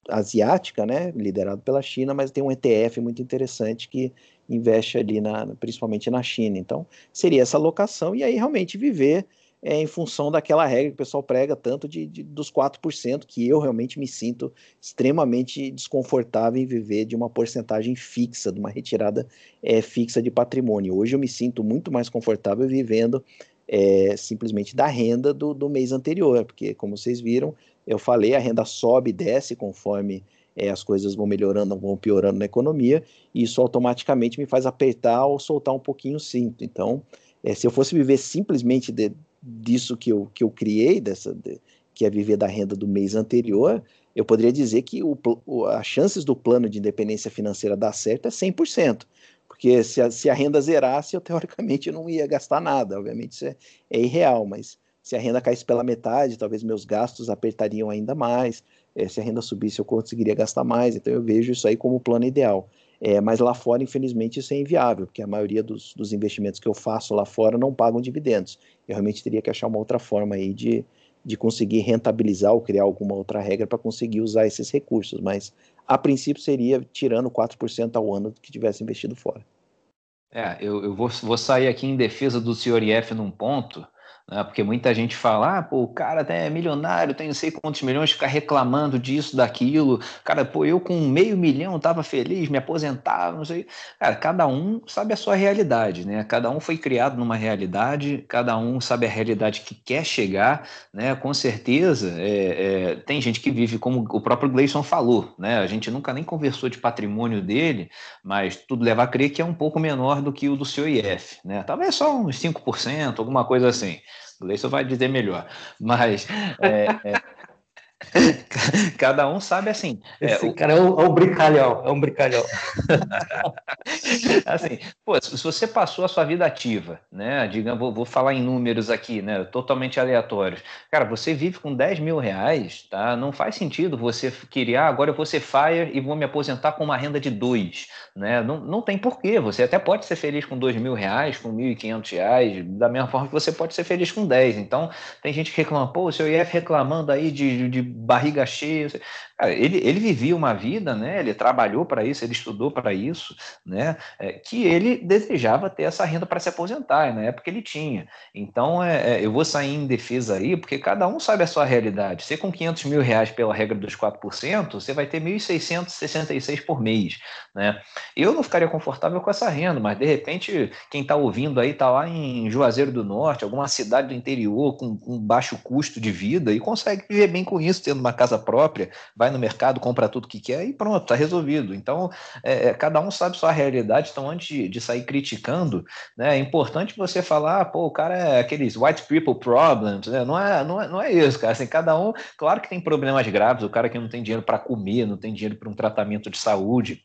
E: asiática, né, liderado pela China, mas tem um ETF muito interessante que investe ali na, principalmente na China. Então, seria essa alocação e aí realmente viver é, em função daquela regra que o pessoal prega tanto de, de, dos 4%, que eu realmente me sinto extremamente desconfortável em viver de uma porcentagem fixa, de uma retirada é, fixa de patrimônio. Hoje eu me sinto muito mais confortável vivendo é, simplesmente da renda do, do mês anterior, porque, como vocês viram, eu falei, a renda sobe e desce conforme é, as coisas vão melhorando, vão piorando na economia, e isso automaticamente me faz apertar ou soltar um pouquinho o cinto. Então, é, se eu fosse viver simplesmente de, disso que eu, que eu criei, dessa, de, que é viver da renda do mês anterior, eu poderia dizer que o, o, as chances do plano de independência financeira dar certo é 100%. Porque se a, se a renda zerasse, eu teoricamente não ia gastar nada. Obviamente isso é, é irreal, mas se a renda caísse pela metade, talvez meus gastos apertariam ainda mais. É, se a renda subisse, eu conseguiria gastar mais. Então eu vejo isso aí como o plano ideal. É, mas lá fora, infelizmente, isso é inviável, porque a maioria dos, dos, investimentos que eu faço lá fora não pagam dividendos. Eu realmente teria que achar uma outra forma aí de, de conseguir rentabilizar ou criar alguma outra regra para conseguir usar esses recursos. Mas, a princípio, seria tirando 4% ao ano do que tivesse investido fora.
B: É, eu, eu vou, vou sair aqui em defesa do senhor IF num ponto, né? Porque muita gente fala, ah, pô, o cara até é milionário, tem não sei quantos milhões, fica reclamando disso, daquilo. Cara, pô, eu com meio milhão tava feliz, me aposentava, não sei. Cara, cada um sabe a sua realidade, né? Cada um foi criado numa realidade, cada um sabe a realidade que quer chegar, né? Com certeza, é, é, tem gente que vive como o próprio Gleison falou, né? A gente nunca nem conversou de patrimônio dele, mas tudo leva a crer que é um pouco menor do que o do seu IF, né? Talvez só uns 5%, alguma coisa assim. Gleison vai dizer melhor. Mas é, é, Cada um sabe assim.
C: É, Esse é, cara o... é um, é um brincalhão, é um brincalhão.
B: assim, pô, se você passou a sua vida ativa, né? Digamos, vou, vou, falar em números aqui, né? Totalmente aleatórios. Cara, você vive com 10 mil reais, tá? Não faz sentido você querer, ah, agora eu vou ser fire e vou me aposentar com uma renda de dois, né? Não, não tem porquê. Você até pode ser feliz com 2 mil reais, com 1.500 reais, da mesma forma que você pode ser feliz com 10. Então, tem gente que reclama, pô, o seu IF reclamando aí de, de barriga cheia assistir. Cara, ele, ele vivia uma vida, né? Ele trabalhou para isso, ele estudou para isso, né? É, que ele desejava ter essa renda para se aposentar, na época ele tinha. Então, é, é, eu vou sair em defesa aí, porque cada um sabe a sua realidade. Você com 500 mil reais pela regra dos 4%, você vai ter 1.666 por mês, né? Eu não ficaria confortável com essa renda, mas de repente quem está ouvindo aí está lá em Juazeiro do Norte, alguma cidade do interior com, com baixo custo de vida e consegue viver bem com isso, tendo uma casa própria, vai no mercado, compra tudo que quer e pronto, está resolvido. Então, é, é, cada um sabe sua realidade, então antes de, de, sair criticando, né, é importante você falar, pô, o cara é aqueles white people problems, né? não, é, não, é, não é isso, cara. Assim, cada um, claro que tem problemas graves, o cara que não tem dinheiro para comer, não tem dinheiro para um tratamento de saúde,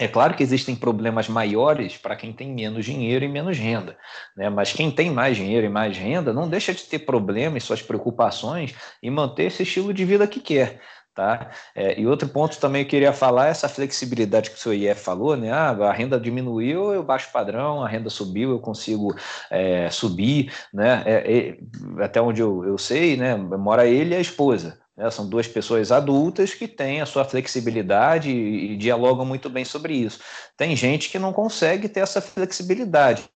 B: é claro que existem problemas maiores para quem tem menos dinheiro e menos renda, né? mas quem tem mais dinheiro e mais renda não deixa de ter problemas, suas preocupações e manter esse estilo de vida que quer. Tá? É, e outro ponto também que eu queria falar é essa flexibilidade que o seu IF falou, né? Ah, a renda diminuiu, eu baixo padrão, a renda subiu, eu consigo é, subir, né? É até onde eu, eu sei, né? Mora ele e a esposa. Né? São duas pessoas adultas que têm a sua flexibilidade e, e dialogam muito bem sobre isso. Tem gente que não consegue ter essa flexibilidade.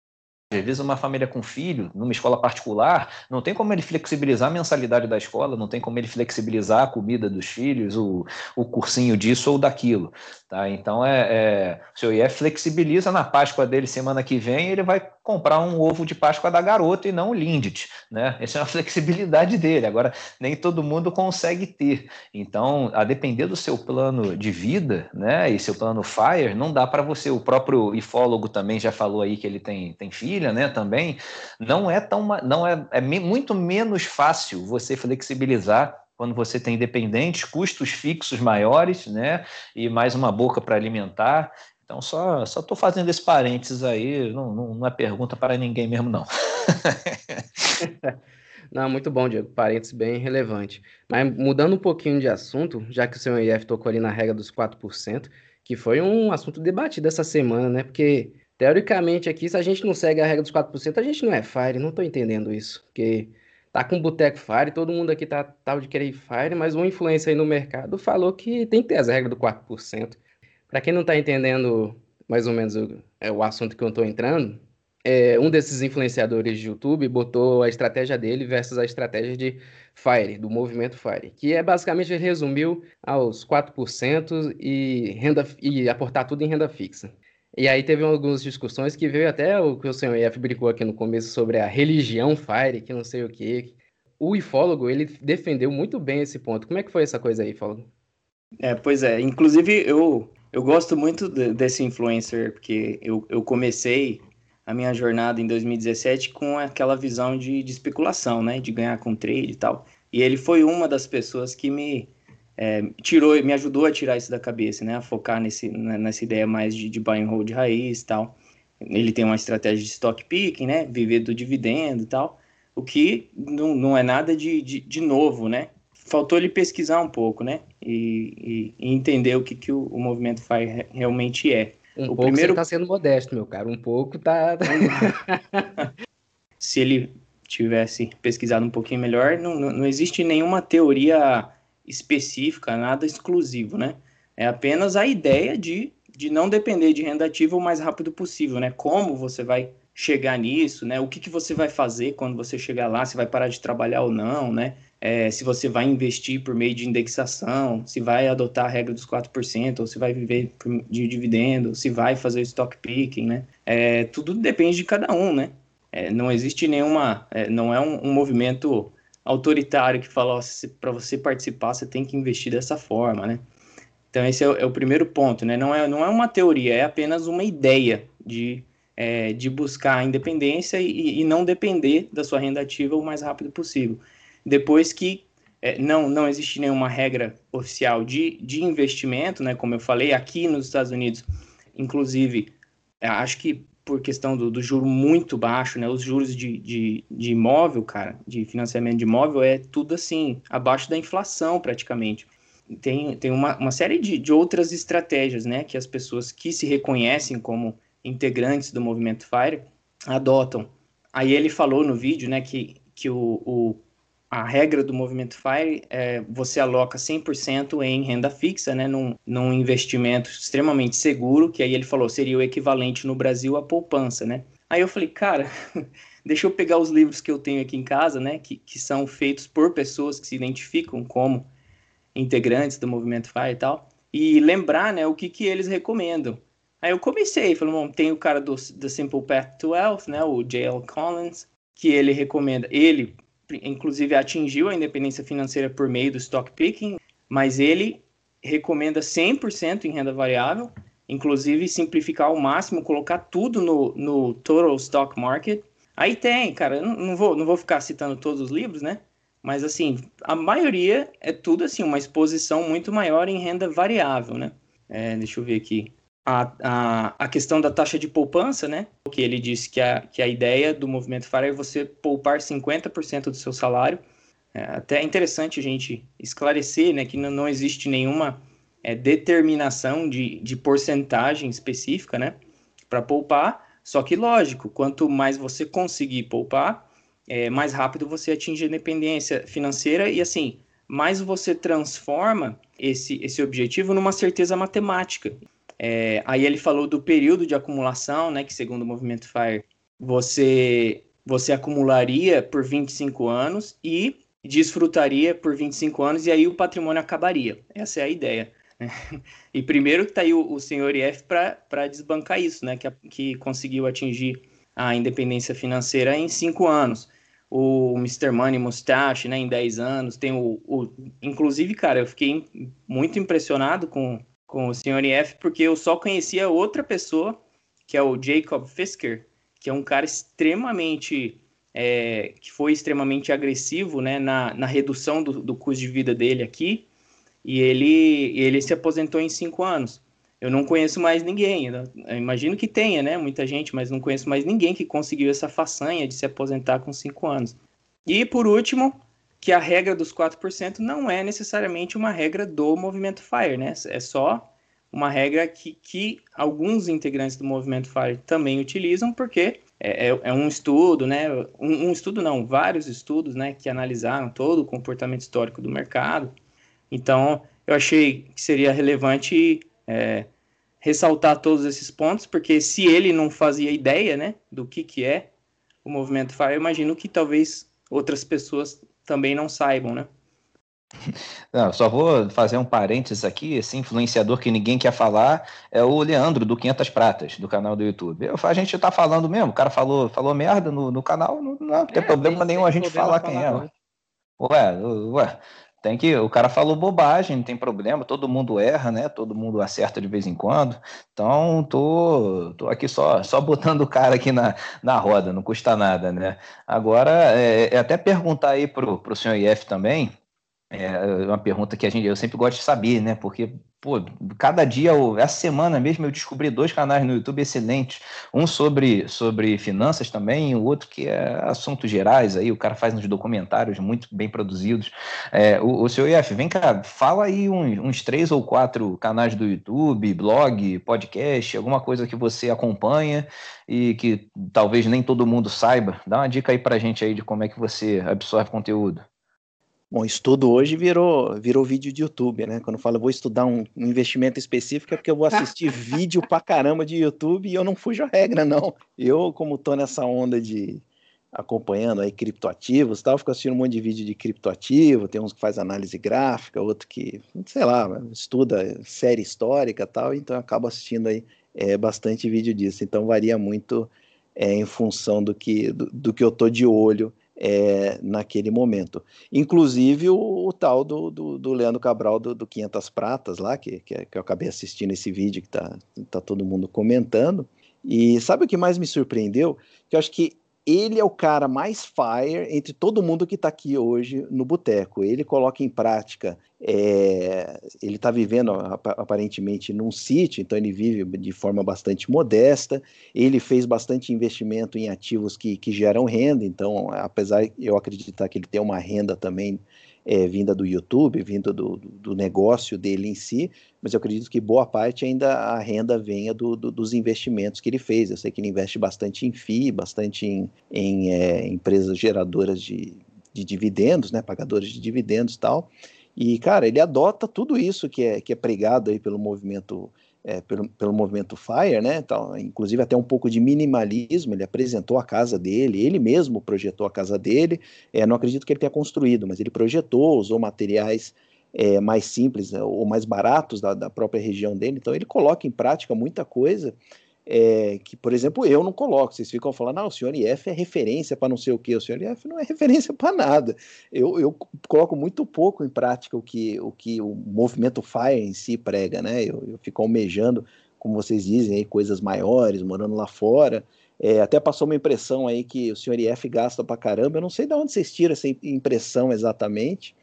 B: Às vezes, uma família com filho, numa escola particular, não tem como ele flexibilizar a mensalidade da escola, não tem como ele flexibilizar a comida dos filhos, o, o cursinho disso ou daquilo. Tá? Então, é, é, o seu IF flexibiliza na Páscoa dele semana que vem, ele vai comprar um ovo de Páscoa da garota e não o Lindt. Né? Essa é uma flexibilidade dele. Agora, nem todo mundo consegue ter. Então, a depender do seu plano de vida né, e seu plano FIRE, não dá para você. O próprio ifólogo também já falou aí que ele tem, tem filha né, também. Não é tão. Não é, é muito menos fácil você flexibilizar quando você tem dependentes, custos fixos maiores, né? E mais uma boca para alimentar. Então, só só estou fazendo esse parênteses aí, não, não, não é pergunta para ninguém mesmo, não.
A: Não, muito bom, Diego. Parênteses bem relevante. Mas mudando um pouquinho de assunto, já que o seu IF tocou ali na regra dos 4%, que foi um assunto debatido essa semana, né? Porque, teoricamente, aqui, se a gente não segue a regra dos 4%, a gente não é Fire. Não estou entendendo isso. Porque tá com boteco Fire, todo mundo aqui tá tal de querer Fire, mas uma influência aí no mercado falou que tem que ter as regras do 4%. Para quem não tá entendendo mais ou menos o, é, o assunto que eu tô entrando, é, um desses influenciadores de YouTube botou a estratégia dele versus a estratégia de Fire, do movimento Fire, que é basicamente ele resumiu aos 4% e, renda, e aportar tudo em renda fixa. E aí teve algumas discussões que veio até o que o senhor IF brincou aqui no começo sobre a religião Fire, que não sei o quê. O ifólogo, ele defendeu muito bem esse ponto. Como é que foi essa coisa aí, ifólogo?
D: É, pois é. Inclusive, eu, eu gosto muito de, desse influencer, porque eu, eu comecei a minha jornada em 2017 com aquela visão de, de especulação, né? De ganhar com trade e tal. E ele foi uma das pessoas que me é, tirou, me ajudou a tirar isso da cabeça, né? A focar nesse, nessa ideia mais de, de buy and hold raiz e tal. Ele tem uma estratégia de stock picking, né? Viver do dividendo e tal. O que não, não é nada de, de, de novo, né? Faltou ele pesquisar um pouco, né? E, e, e entender o que, que o, o movimento FIRE realmente é.
A: Um o pouco primeiro... você tá sendo modesto, meu cara. Um pouco tá...
D: Se ele tivesse pesquisado um pouquinho melhor, não, não, não existe nenhuma teoria específica, nada exclusivo, né? É apenas a ideia de, de não depender de renda ativa o mais rápido possível, né? Como você vai chegar nisso, né? O que, que você vai fazer quando você chegar lá, se vai parar de trabalhar ou não, né? É, se você vai investir por meio de indexação, se vai adotar a regra dos 4%, ou se vai viver de dividendo, se vai fazer stock picking, né? É, tudo depende de cada um, né? É, não existe nenhuma, é, não é um, um movimento autoritário que fala, para você participar, você tem que investir dessa forma, né? Então, esse é o, é o, primeiro ponto, né? Não é, não é uma teoria, é apenas uma ideia de, é, de buscar a independência e, e, não depender da sua renda ativa o mais rápido possível. Depois que é, não, não existe nenhuma regra oficial de, de investimento, né? Como eu falei, aqui nos Estados Unidos, inclusive, é, acho que por questão do, do juro muito baixo, né? Os juros de, de, de imóvel, cara, de financiamento de imóvel é tudo assim, abaixo da inflação praticamente. Tem, tem uma, uma série de, de outras estratégias, né? Que as pessoas que se reconhecem como integrantes do movimento FIRE adotam. Aí ele falou no vídeo, né, que, que o, o a regra do movimento FIRE é você aloca 100% em renda fixa, né, num, num investimento extremamente seguro, que aí ele falou seria o equivalente no Brasil à poupança, né? Aí eu falei, cara, deixa eu pegar os livros que eu tenho aqui em casa, né, que, que são feitos por pessoas que se identificam como integrantes do movimento FIRE e tal, e lembrar, né, o que, que eles recomendam. Aí eu comecei, falei, bom, tem o cara do The Simple Path to Wealth, né, o J.L. Collins, que ele recomenda, ele inclusive atingiu a independência financeira por meio do stock picking, mas ele recomenda 100% em renda variável, inclusive simplificar ao máximo, colocar tudo no, no total stock market. Aí tem, cara, não, vou, não vou ficar citando todos os livros, né? Mas assim, a maioria é tudo assim, uma exposição muito maior em renda variável, né? É, deixa eu ver aqui a, a, a questão da taxa de poupança, né? Que ele disse que a, que a ideia do movimento FARA é você poupar 50% do seu salário. É até interessante a gente esclarecer né, que não, não existe nenhuma é, determinação de, de porcentagem específica né, para poupar. Só que, lógico, quanto mais você conseguir poupar, é, mais rápido você atinge a independência financeira e, assim, mais você transforma esse, esse objetivo numa certeza matemática. É, aí ele falou do período de acumulação, né, que segundo o movimento FIRE, você, você acumularia por 25 anos e desfrutaria por 25 anos, e aí o patrimônio acabaria. Essa é a ideia. E primeiro que está aí o, o senhor IF para desbancar isso, né, que, que conseguiu atingir a independência financeira em cinco anos o Mr. Money Mustache, né, em 10 anos, tem o, o, Inclusive, cara, eu fiquei muito impressionado com, com o Sr. F, porque eu só conhecia outra pessoa, que é o Jacob Fisker, que é um cara extremamente... É, que foi extremamente agressivo, né, na, na redução do, do custo de vida dele aqui, e ele, ele se aposentou em cinco anos. Eu não conheço mais ninguém, né? eu imagino que tenha, né, muita gente, mas não conheço mais ninguém que conseguiu essa façanha de se aposentar com 5 anos. E por último, que a regra dos 4% não é necessariamente uma regra do movimento FIRE, né? É só uma regra que, que alguns integrantes do movimento FIRE também utilizam, porque é, é, é um estudo, né? Um, um, estudo não, vários estudos, né? Que analisaram todo o comportamento histórico do mercado. Então, eu achei que seria relevante é, ressaltar todos esses pontos, porque se ele não fazia ideia, né, do que que é o movimento FIRE, imagino que talvez outras pessoas também não saibam, né?
B: Não, só vou fazer um parênteses aqui, esse influenciador que ninguém quer falar é o Leandro, do 500 Pratas, do canal do YouTube. Eu, a gente tá falando mesmo, o cara falou, falou merda no, no canal, não, não tem é, problema nenhum a gente falar quem é. Ué, ué, tem que, o cara falou bobagem, não tem problema, todo mundo erra, né? Todo mundo acerta de vez em quando. Então, tô, tô aqui só, só botando o cara aqui na, na roda, não custa nada, né? Agora, é, é até perguntar aí pro, pro senhor IF também, é uma pergunta que a gente, eu sempre gosto de saber, né? Porque, pô, cada dia, essa semana mesmo, eu descobri dois canais no YouTube excelentes. Um sobre, sobre finanças também, o outro que é assuntos gerais aí, o cara faz uns documentários muito bem produzidos. É, o, o seu IF, vem cá, fala aí uns, uns três ou quatro canais do YouTube, blog, podcast, alguma coisa que você acompanha e que talvez nem todo mundo saiba. Dá uma dica aí pra gente aí de como é que você absorve conteúdo.
E: Bom, estudo hoje virou, virou vídeo de YouTube, né? Quando eu falo vou estudar um, um investimento específico é porque eu vou assistir vídeo pra caramba de YouTube e eu não fujo a regra, não. Eu, como tô nessa onda de acompanhando aí criptoativos tal, fico assistindo um monte de vídeo de criptoativo, tem uns que faz análise gráfica, outro que, sei lá, estuda série histórica tal, então eu acabo assistindo aí é, bastante vídeo disso. Então varia muito é, em função do que, do, do que eu tô de olho é, naquele momento. Inclusive o, o tal do, do, do, Leandro Cabral do, do 500 Pratas lá, que, que, que, eu acabei assistindo esse vídeo que tá, tá todo mundo comentando. E sabe o que mais me surpreendeu? Que eu acho que ele é o cara mais fire entre todo mundo que está aqui hoje no boteco. Ele coloca em prática, é, ele está vivendo aparentemente num sítio, então ele vive de forma bastante modesta. Ele fez bastante investimento em ativos que, que geram renda, então, apesar eu acreditar que ele tem uma renda também é, vinda do YouTube, vinda do, do, negócio dele em si, mas eu acredito que boa parte ainda a renda venha do, do, dos investimentos que ele fez. Eu sei que ele investe bastante em FII, bastante em, em é, empresas geradoras de, de dividendos, né, pagadoras de dividendos e tal. E, cara, ele adota tudo isso que é, que é pregado aí pelo movimento é, pelo, pelo movimento FIRE, né? Então, inclusive até um pouco de minimalismo. Ele apresentou a casa dele, ele mesmo projetou a casa dele. É, não acredito que ele tenha construído, mas ele projetou, usou materiais é, mais simples né, ou mais baratos da, da própria região dele. Então, ele coloca em prática muita coisa é, que, por exemplo, eu não coloco. Vocês ficam falando, ah, o senhor IF é referência para não sei o quê. O senhor IF não é referência para nada. Eu, eu coloco muito pouco em prática o que o, que o movimento FIRE em si prega, né? Eu, eu fico almejando, como vocês dizem, aí, coisas maiores, morando lá fora. É, até passou uma impressão aí que o senhor IF gasta para caramba. Eu não sei de onde vocês tiram essa impressão exatamente.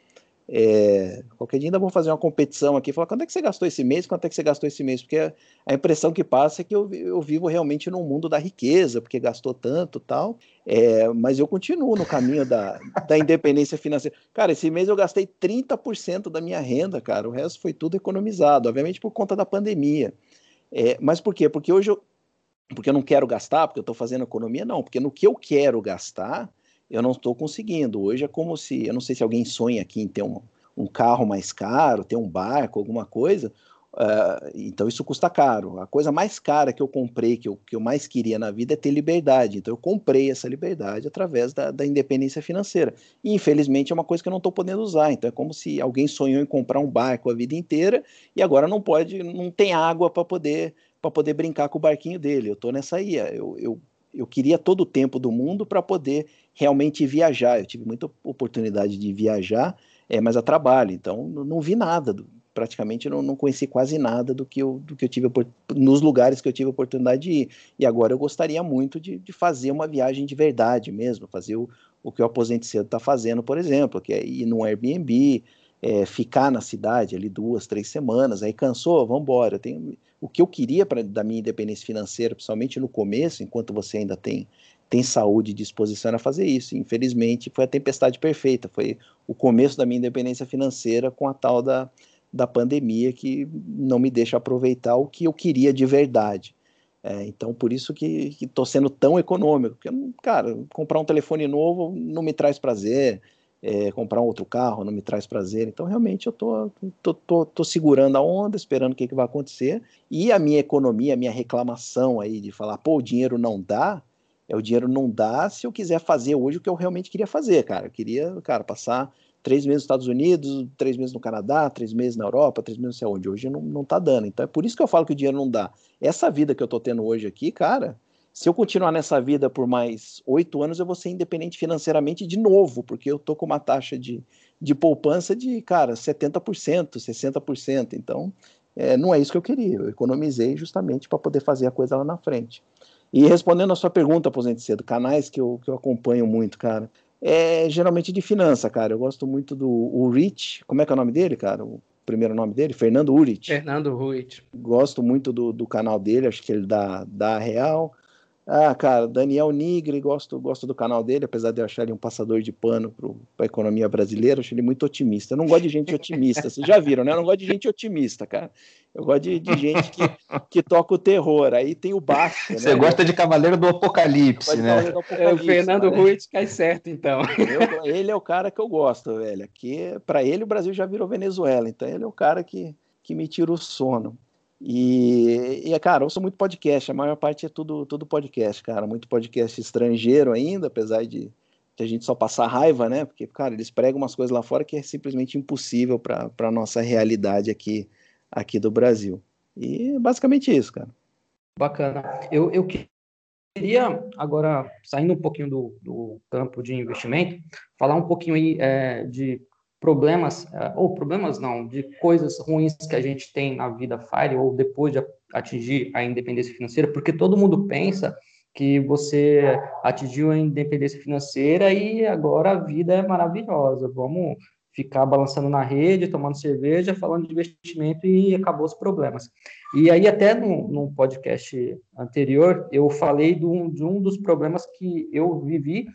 E: É, qualquer dia ainda vou fazer uma competição aqui, falar quanto é que você gastou esse mês, quanto é que você gastou esse mês, porque a, impressão que passa é que eu, eu vivo realmente num mundo da riqueza, porque gastou tanto tal, é, mas eu continuo no caminho da, da independência financeira. Cara, esse mês eu gastei 30% da minha renda, cara, o resto foi tudo economizado, obviamente por conta da pandemia. É, mas por quê? Porque hoje eu, porque eu não quero gastar, porque eu estou fazendo economia, não, porque no que eu quero gastar, eu não estou conseguindo. Hoje é como se, eu não sei se alguém sonha aqui em ter um, um carro mais caro, ter um barco, alguma coisa, Uh, então isso custa caro. A coisa mais cara que eu comprei, que eu, que eu mais queria na vida é ter liberdade. Então eu comprei essa liberdade através da, da independência financeira. E infelizmente é uma coisa que eu não estou podendo usar. Então é como se alguém sonhou em comprar um barco a vida inteira e agora não pode, não tem água para poder para poder brincar com o barquinho dele. Eu estou nessa aí. Eu, eu, eu queria todo o tempo do mundo para poder realmente viajar. Eu tive muita oportunidade de viajar, é, mas a trabalho. Então não, vi nada do, praticamente não, não conheci quase nada do que eu, do que eu tive nos lugares que eu tive oportunidade de ir. E agora eu gostaria muito de, de fazer uma viagem de verdade mesmo, fazer o, o que o Aposente Cedo está fazendo, por exemplo, que é ir num Airbnb, é, ficar na cidade ali duas, três semanas, aí cansou, vamos embora. O que eu queria pra, da minha independência financeira, principalmente no começo, enquanto você ainda tem, tem saúde e disposição a fazer isso. Infelizmente, foi a tempestade perfeita, foi o começo da minha independência financeira com a tal da, da pandemia que não me deixa aproveitar o que eu queria de verdade. É, então, por isso que estou sendo tão econômico. Porque, cara, comprar um telefone novo não me traz prazer, é, comprar um outro carro não me traz prazer. Então, realmente, eu estou tô, tô, tô, tô, segurando a onda, esperando o que, que vai acontecer. E a minha economia, a minha reclamação aí de falar, pô, o dinheiro não dá, é o dinheiro não dá se eu quiser fazer hoje o que eu realmente queria fazer, cara. Eu queria, cara, passar três meses nos Estados Unidos, três meses no Canadá, três meses na Europa, três meses não sei onde. Hoje não, não tá dando. Então é por isso que eu falo que o dinheiro não dá. Essa vida que eu tô tendo hoje aqui, cara, se eu continuar nessa vida por mais oito anos, eu vou ser independente financeiramente de novo, porque eu tô com uma taxa de, de poupança de, cara, 70%, 60%. Então, é, não é isso que eu queria. Eu economizei justamente para poder fazer a coisa lá na frente. E respondendo a sua pergunta, Aposente Cedo, canais que eu, que eu acompanho muito, cara é geralmente de finança, cara. Eu gosto muito do o Rich, como é que é o nome dele, cara? O primeiro nome dele? Fernando Urich.
A: Fernando Urich.
E: Gosto muito do, do canal dele, acho que ele dá, dá real. Ah, cara, Daniel Nigri, gosto, gosto do canal dele, apesar de eu achar ele um passador de pano para a economia brasileira, acho ele muito otimista. Eu não gosto de gente otimista, vocês já viram, né? Eu não gosto de gente otimista, cara. Eu gosto de, de gente que, que toca o terror. Aí tem o baixo.
B: Você né? gosta de Cavaleiro do Apocalipse, né? Do
A: Apocalipse, é, o Fernando né? Ruiz cai certo, então.
E: Eu, ele é o cara que eu gosto, velho. Que para ele o Brasil já virou Venezuela, então ele é o cara que, que me tira o sono. E, e, cara, eu sou muito podcast, a maior parte é tudo, tudo podcast, cara. Muito podcast estrangeiro ainda, apesar de, de a gente só passar raiva, né? Porque, cara, eles pregam umas coisas lá fora que é simplesmente impossível para a nossa realidade aqui, aqui do Brasil. E basicamente isso, cara.
C: Bacana. Eu, eu queria, agora, saindo um pouquinho do, do campo de investimento, falar um pouquinho aí é, de problemas, é, ou problemas não, de coisas ruins que a gente tem na vida Fire ou depois de atingir a independência financeira, porque todo mundo pensa que você atingiu a independência financeira e agora a vida é maravilhosa. Vamos ficar balançando na rede, tomando cerveja, falando de investimento e acabou os problemas. E aí, até no, no podcast anterior, eu falei de um, de um dos problemas que eu vivi,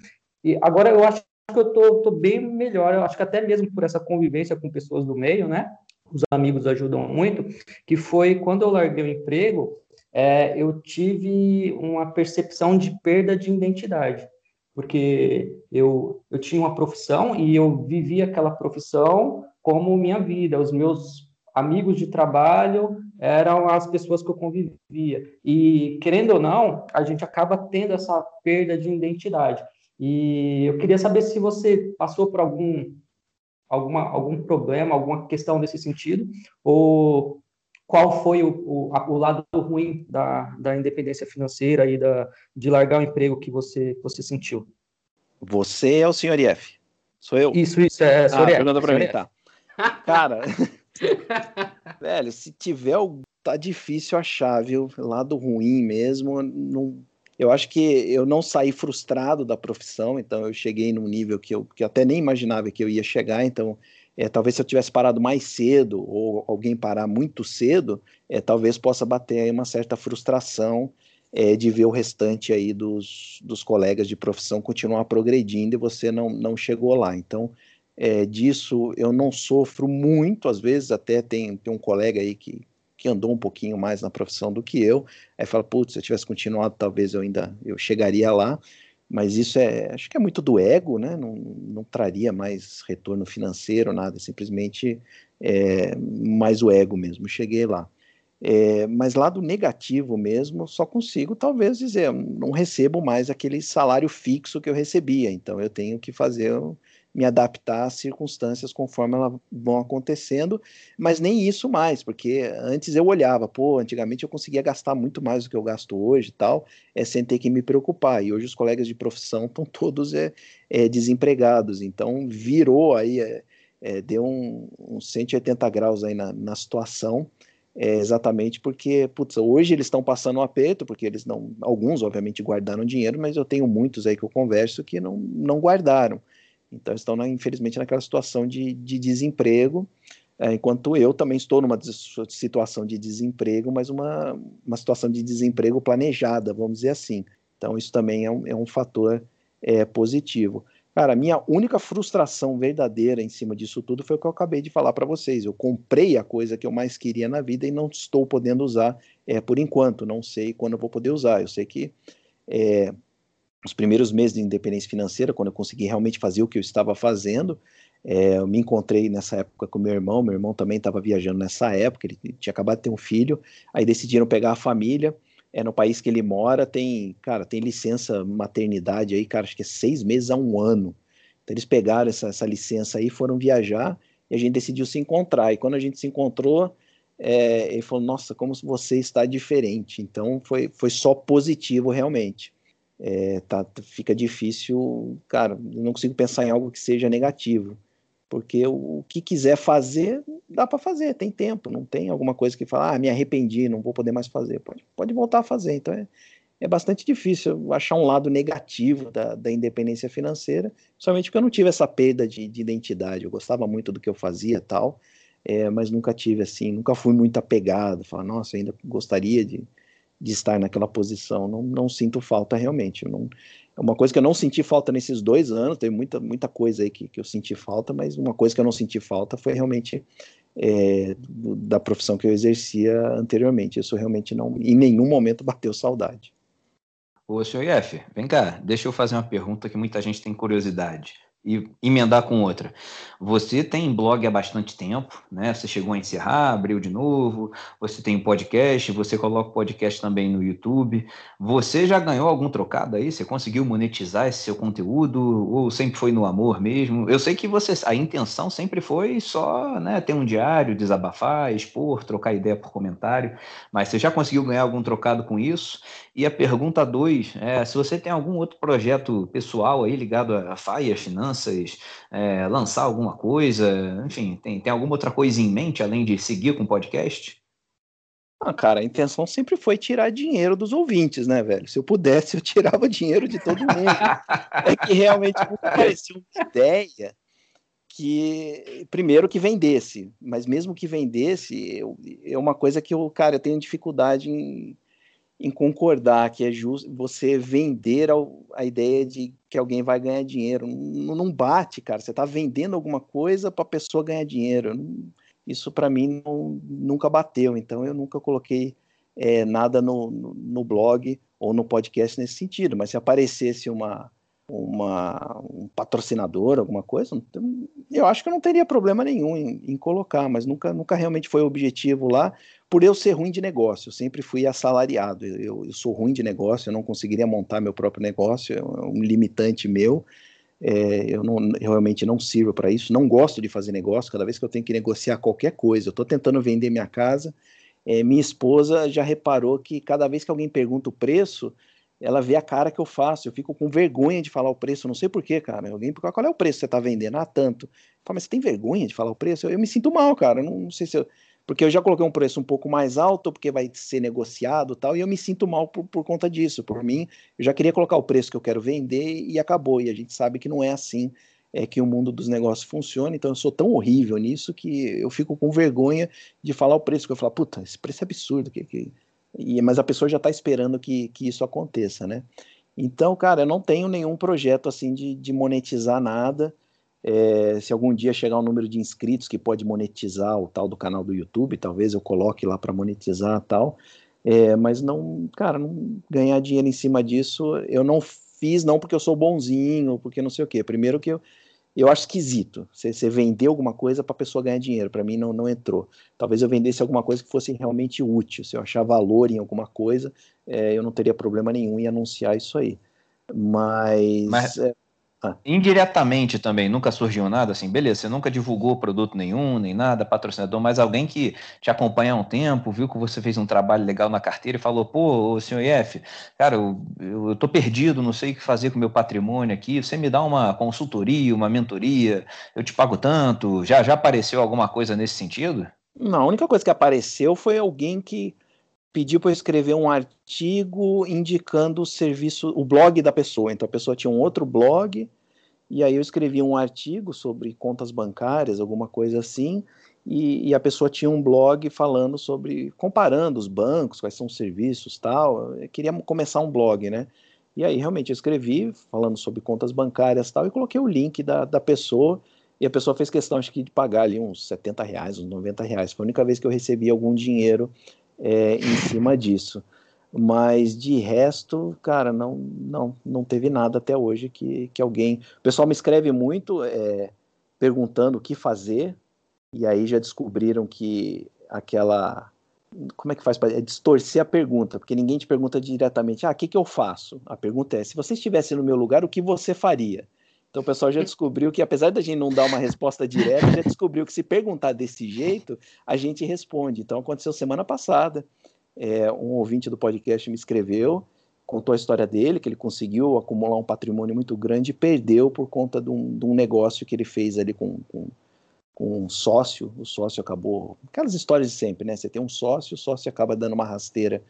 C: e agora eu acho que eu tô, tô bem melhor, eu acho que até mesmo por essa convivência com pessoas do meio, né? Os amigos ajudam muito, que foi quando eu larguei o emprego, é, eu tive uma percepção de perda de identidade, porque eu, eu tinha uma profissão e eu vivia aquela profissão como minha vida, os meus amigos de trabalho eram as pessoas que eu convivia. E, querendo ou não, a gente acaba tendo essa perda de identidade. E eu queria saber se você passou por algum, alguma, algum problema, alguma questão nesse sentido, ou qual foi o, o, o lado ruim da, da independência financeira e da, de largar o emprego que você, você sentiu.
E: Você é o senhor IF. Sou eu?
C: Isso, isso, é
E: senhor ah, IF. Pergunta pra mim, tá. Cara, velho, se tiver, tá difícil achar, viu? Lado ruim mesmo, não eu acho que eu não saí frustrado da profissão, então eu cheguei num nível que eu, que até nem imaginava que eu ia chegar, então é, talvez se eu tivesse parado mais cedo ou alguém parar muito cedo, é, talvez possa bater aí uma certa frustração é, de ver o restante aí dos, dos colegas de profissão continuar progredindo e você não, não chegou lá. Então, é, disso eu não sofro muito, às vezes até tem, tem um colega aí que, que andou um pouquinho mais na profissão do que eu, aí fala, putz, se eu tivesse continuado, talvez eu ainda eu chegaria lá. mas isso é, acho que é muito do ego, né? Não, não traria mais retorno financeiro, nada, simplesmente é, mais o ego mesmo. Cheguei lá. É, mas lado negativo mesmo, só consigo talvez dizer, não recebo mais aquele salário fixo que eu recebia, então eu tenho que fazer me adaptar às circunstâncias conforme elas vão acontecendo, mas nem isso mais, porque antes eu olhava, pô, antigamente eu conseguia gastar muito mais do que eu gasto hoje e tal, é, sem ter que me preocupar, e hoje os colegas de profissão estão todos é, é, desempregados, então virou aí, é, é deu um, um 180 graus aí na, na situação, é exatamente porque, putz, hoje eles estão passando um aperto, porque eles não, alguns obviamente guardaram dinheiro, mas eu tenho muitos aí que eu converso que não, não guardaram. Então estão, na, infelizmente, naquela situação de, de desemprego, é, enquanto eu também estou numa situação de desemprego, mas uma, uma situação de desemprego planejada, vamos dizer assim. Então isso também é um, é um fator é, positivo. Cara, minha única frustração verdadeira em cima disso tudo foi o que eu acabei de falar para vocês. Eu comprei a coisa que eu mais queria na vida e não estou podendo usar é, por enquanto. Não sei quando eu vou poder usar. Eu sei que é, os primeiros meses de independência financeira, quando eu consegui realmente fazer o que eu estava fazendo, é, eu me encontrei nessa época com meu irmão, meu irmão também estava viajando nessa época, ele tinha acabado de ter um filho, aí decidiram pegar a família, é no país que ele mora, tem, cara, tem licença maternidade aí, cara, acho que é seis meses a um ano. Então eles pegaram essa, essa licença aí, foram viajar, e a gente decidiu se encontrar, e quando a gente se encontrou, é, ele falou, nossa, como você está diferente, então foi, foi só positivo realmente é, tá, fica difícil, cara, não consigo pensar em algo que seja negativo, porque o, o que quiser fazer, dá para fazer, tem tempo, não tem alguma coisa que fala, ah, me arrependi, não vou poder mais fazer, pode, pode voltar a fazer, então é, é bastante difícil achar um lado negativo da, da independência financeira, somente porque eu não tive essa perda de, de identidade, eu gostava muito do que eu fazia tal, é, mas nunca tive assim, nunca fui muito apegado, falar, nossa, ainda gostaria de, de estar naquela posição. Não, não sinto falta realmente. Não, é uma coisa que eu não senti falta nesses dois anos, tem muita, muita coisa aí que, que eu senti falta, mas uma coisa que eu não senti falta foi realmente é, da profissão que eu exercia anteriormente. Isso realmente não, em nenhum momento bateu saudade.
B: Ô, senhor Ief, vem cá, deixa eu fazer uma pergunta que muita gente tem curiosidade e emendar com outra. Você tem blog há bastante tempo, né? Você chegou a encerrar, abriu de novo, você tem podcast, você coloca o podcast também no YouTube. Você já ganhou algum trocado aí? Você conseguiu monetizar esse seu conteúdo ou sempre foi no amor mesmo? Eu sei que você a intenção sempre foi só, né, ter um diário, desabafar, expor, trocar ideia por comentário, mas você já conseguiu ganhar algum trocado com isso? E a pergunta dois é se você tem algum outro projeto pessoal aí ligado a FAI, finanças, é, lançar alguma coisa, enfim, tem, tem alguma outra coisa em mente além de seguir com o podcast?
E: Ah, cara, a intenção sempre foi tirar dinheiro dos ouvintes, né, velho? Se eu pudesse, eu tirava dinheiro de todo mundo. é que realmente parecia uma ideia que, primeiro, que vendesse, mas mesmo que vendesse, eu, é uma coisa que eu, cara, eu tenho dificuldade em em concordar que é justo você vender a ideia de que alguém vai ganhar dinheiro. Não, não bate, cara. Você está vendendo alguma coisa para a pessoa ganhar dinheiro. Isso para mim não, nunca bateu. Então eu nunca coloquei é, nada no, no, no, blog ou no podcast nesse sentido. Mas se aparecesse uma, uma um patrocinador, alguma coisa, eu acho que não teria problema nenhum em, em colocar. Mas nunca, nunca realmente foi o objetivo lá por eu ser ruim de negócio, eu sempre fui assalariado. Eu, eu, sou ruim de negócio, eu não conseguiria montar meu próprio negócio, é um limitante meu. É, eu, não, eu realmente não sirvo para isso, não gosto de fazer negócio. Cada vez que eu tenho que negociar qualquer coisa, eu estou tentando vender minha casa. É, minha esposa já reparou que cada vez que alguém pergunta o preço, ela vê a cara que eu faço. Eu fico com vergonha de falar o preço. Não sei porquê, cara. Alguém, qual é o preço que você está vendendo? Ah, tanto. Fala, mas você tem vergonha de falar o preço? Eu, eu me sinto mal, cara. Não, não sei se eu porque eu já coloquei um preço um pouco mais alto, porque vai ser negociado tal, e eu me sinto mal por, por conta disso. Por mim, eu já queria colocar o preço que eu quero vender e acabou. E a gente sabe que não é assim é que o mundo dos negócios funciona, então eu sou tão horrível nisso que eu fico com vergonha de falar o preço, que eu falo, puta, esse preço é absurdo, que, que... E, mas a pessoa já está esperando que, que isso aconteça, né? Então, cara, eu não tenho nenhum projeto assim de, de monetizar nada, é, se algum dia chegar um número de inscritos que pode monetizar o tal do canal do YouTube, talvez eu coloque lá para monetizar tal. É, mas não, cara, não ganhar dinheiro em cima disso, eu não fiz não porque eu sou bonzinho, porque não sei o quê. Primeiro que eu, eu acho esquisito. Você, você vender alguma coisa para a pessoa ganhar dinheiro. Para mim não, não entrou. Talvez eu vendesse alguma coisa que fosse realmente útil. Se eu achar valor em alguma coisa, é, eu não teria problema nenhum em anunciar isso aí. Mas,
B: Mas é, ah. Indiretamente também, nunca surgiu nada assim, beleza, você nunca divulgou produto nenhum, nem nada, patrocinador, mas alguém que te acompanha há um tempo, viu que você fez um trabalho legal na carteira e falou, pô, senhor IF, cara, eu, eu, eu tô perdido, não sei o que fazer com o meu patrimônio aqui, você me dá uma consultoria, uma mentoria, eu te pago tanto, já, já apareceu alguma coisa nesse sentido?
E: Não, a única coisa que apareceu foi alguém que pediu para eu escrever um artigo indicando o serviço, o blog da pessoa. Então a pessoa tinha um outro blog, e aí eu escrevi um artigo sobre contas bancárias, alguma coisa assim, e, e, a pessoa tinha um blog falando sobre, comparando os bancos, quais são os serviços tal. Eu queria começar um blog, né? E aí realmente eu escrevi falando sobre contas bancárias tal, e coloquei o link da, da pessoa, e a pessoa fez questão, acho que, de pagar ali uns 70 reais, uns 90 reais. Foi a única vez que eu recebi algum dinheiro é, em cima disso. Mas de resto, cara, não, não, não teve nada até hoje que, que alguém. O pessoal me escreve muito é, perguntando o que fazer, e aí já descobriram que aquela. Como é que faz para é distorcer a pergunta? Porque ninguém te pergunta diretamente, ah, o que, que eu faço? A pergunta é: se você estivesse no meu lugar, o que você faria? Então o pessoal já descobriu que, apesar da gente não dar uma resposta direta, já descobriu que se perguntar desse jeito, a gente responde. Então aconteceu semana passada. É, um ouvinte do podcast me escreveu, contou a história dele, que ele conseguiu acumular um patrimônio muito grande e perdeu por conta de um, de um negócio que ele fez ali com, com, com, um sócio. O sócio acabou. Aquelas histórias de sempre, né? Você tem um sócio, o sócio acaba dando uma rasteira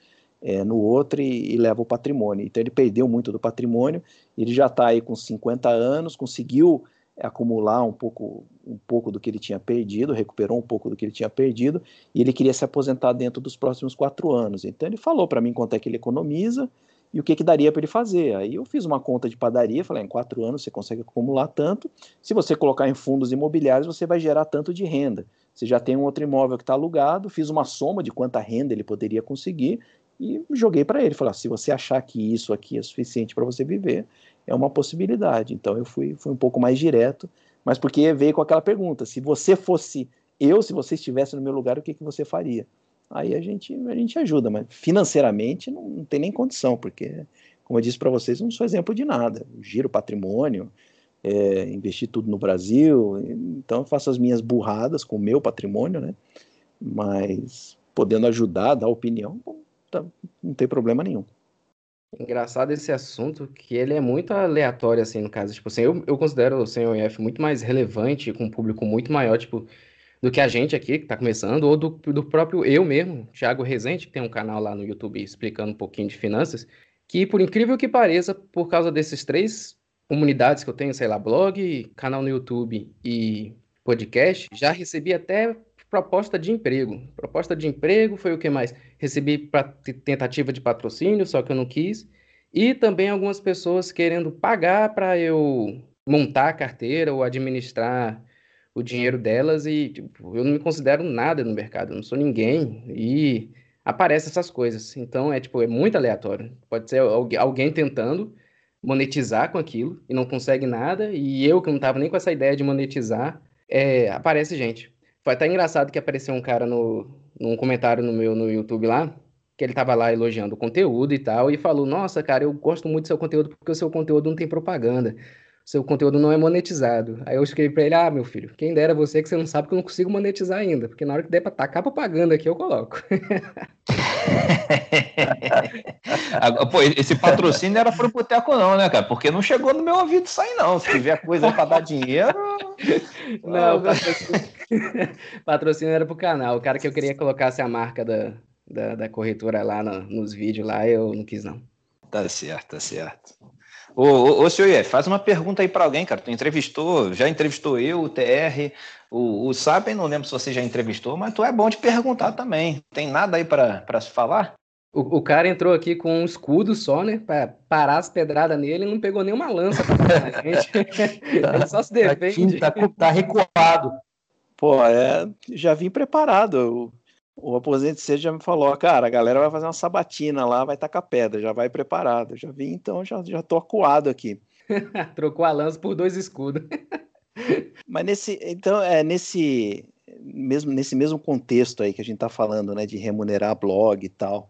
E: é, no outro e, e, leva o patrimônio. Então ele perdeu muito do patrimônio, ele já está aí com 50 anos, conseguiu acumular um pouco, um pouco do que ele tinha perdido, recuperou um pouco do que ele tinha perdido, e ele queria se aposentar dentro dos próximos quatro anos. Então ele falou para mim quanto é que ele economiza e o que, que daria para ele fazer. Aí eu fiz uma conta de padaria, falei, em quatro anos você consegue acumular tanto, se você colocar em fundos imobiliários, você vai gerar tanto de renda. Você já tem um outro imóvel que está alugado, fiz uma soma de quanta renda ele poderia conseguir e joguei para ele. Falei: ah, se você achar que isso aqui é suficiente para você viver, é uma possibilidade. Então eu fui, fui um pouco mais direto, mas porque veio com aquela pergunta: se você fosse eu, se você estivesse no meu lugar, o que, que você faria? Aí a gente, a gente ajuda, mas financeiramente não, não tem nem condição, porque, como eu disse para vocês, não sou exemplo de nada. Eu giro patrimônio, é, investi tudo no Brasil, então eu faço as minhas burradas com o meu patrimônio, né? Mas podendo ajudar, dar opinião, tá, não tem problema nenhum.
A: Engraçado esse assunto, que ele é muito aleatório, assim, no caso. Tipo assim, eu, eu considero o CNOF muito mais relevante, com um público muito maior, tipo, do que a gente aqui, que está começando, ou do, do próprio eu mesmo, Thiago Rezende, que tem um canal lá no YouTube explicando um pouquinho de finanças, que, por incrível que pareça, por causa desses três comunidades que eu tenho, sei lá, blog, canal no YouTube e podcast, já recebi até proposta de emprego. Proposta de emprego foi o que mais? Recebi tentativa de patrocínio, só que eu não quis. E também algumas pessoas querendo pagar para eu montar a carteira ou administrar o dinheiro delas e tipo, eu não me considero nada no mercado, eu não sou ninguém e aparecem essas coisas. Então é tipo, é muito aleatório. Pode ser alguém tentando monetizar com aquilo e não consegue nada e eu que não estava nem com essa ideia de monetizar, é, aparece gente. Foi até engraçado que apareceu um cara no, num comentário no meu no YouTube lá, que ele tava lá elogiando o conteúdo e tal, e falou: Nossa, cara, eu gosto muito do seu conteúdo porque o seu conteúdo não tem propaganda. O seu conteúdo não é monetizado. Aí eu escrevi pra ele: Ah, meu filho, quem dera você que você não sabe que eu não consigo monetizar ainda, porque na hora que der pra tacar propaganda aqui, eu coloco.
B: Pô, esse patrocínio era pro boteco, não, né, cara? Porque não chegou no meu ouvido isso aí, não. Se tiver coisa pra dar dinheiro.
A: Não. patrocínio era pro canal. O cara que eu queria colocasse a marca da, da, da corretora lá no, nos vídeos lá, eu não quis, não.
B: Tá certo, tá certo. Ô, ô, ô senhor Ié, faz uma pergunta aí para alguém, cara. Tu entrevistou, já entrevistou eu, o TR, o, o Sapen, não lembro se você já entrevistou, mas tu é bom de perguntar também. Tem nada aí para se falar?
A: O, o, cara entrou aqui com um escudo só, né? Pra parar as pedradas nele e não pegou nenhuma lança pra a gente. Ele só se defende.
E: Tá, tá, tá recuado. Pô, é, já vim preparado. O aposente C já me falou, cara, a galera vai fazer uma sabatina lá, vai tacar pedra, já vai preparado. Já vi, então já, já tô acuado aqui.
A: Trocou a lança por dois escudos.
E: Mas nesse, então, é nesse mesmo nesse mesmo contexto aí que a gente está falando, né, de remunerar blog e tal,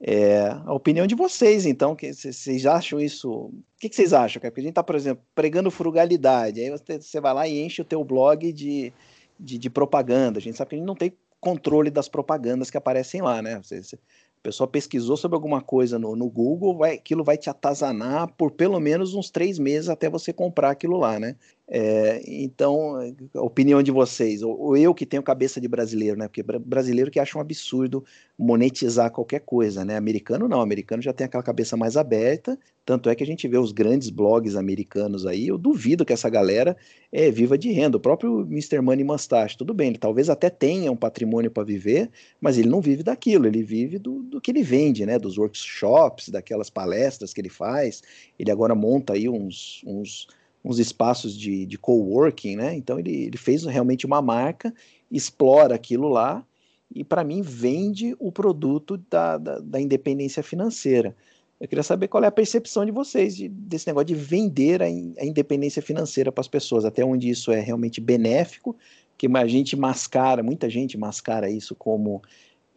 E: é, a opinião de vocês, então, que vocês acham isso? O que, que vocês acham? Porque a gente está, por exemplo, pregando frugalidade, aí você, você vai lá e enche o teu blog de, de, de, propaganda. A gente sabe que a gente não tem controle das propagandas que aparecem lá, né? Você, você, a pessoa pesquisou sobre alguma coisa no, no Google, vai, aquilo vai te atazanar por pelo menos uns três meses até você comprar aquilo lá, né? É, então, a opinião de vocês, ou, ou, eu que tenho cabeça de brasileiro, né? Porque brasileiro que acha um absurdo monetizar qualquer coisa, né? Americano não, americano já tem aquela cabeça mais aberta, tanto é que a gente vê os grandes blogs americanos aí, eu duvido que essa galera é viva de renda. O próprio Mr. Money Mustache, tudo bem, ele talvez até tenha um patrimônio para viver, mas ele não vive daquilo, ele vive do, do que ele vende, né? Dos workshops, daquelas palestras que ele faz. Ele agora monta aí uns, uns uns espaços de, de coworking, né? Então ele, ele fez realmente uma marca, explora aquilo lá e, para mim, vende o produto da, da, da, independência financeira. Eu queria saber qual é a percepção de vocês de, desse negócio de vender a, a independência financeira para as pessoas, até onde isso é realmente benéfico, que a gente mascara, muita gente mascara isso como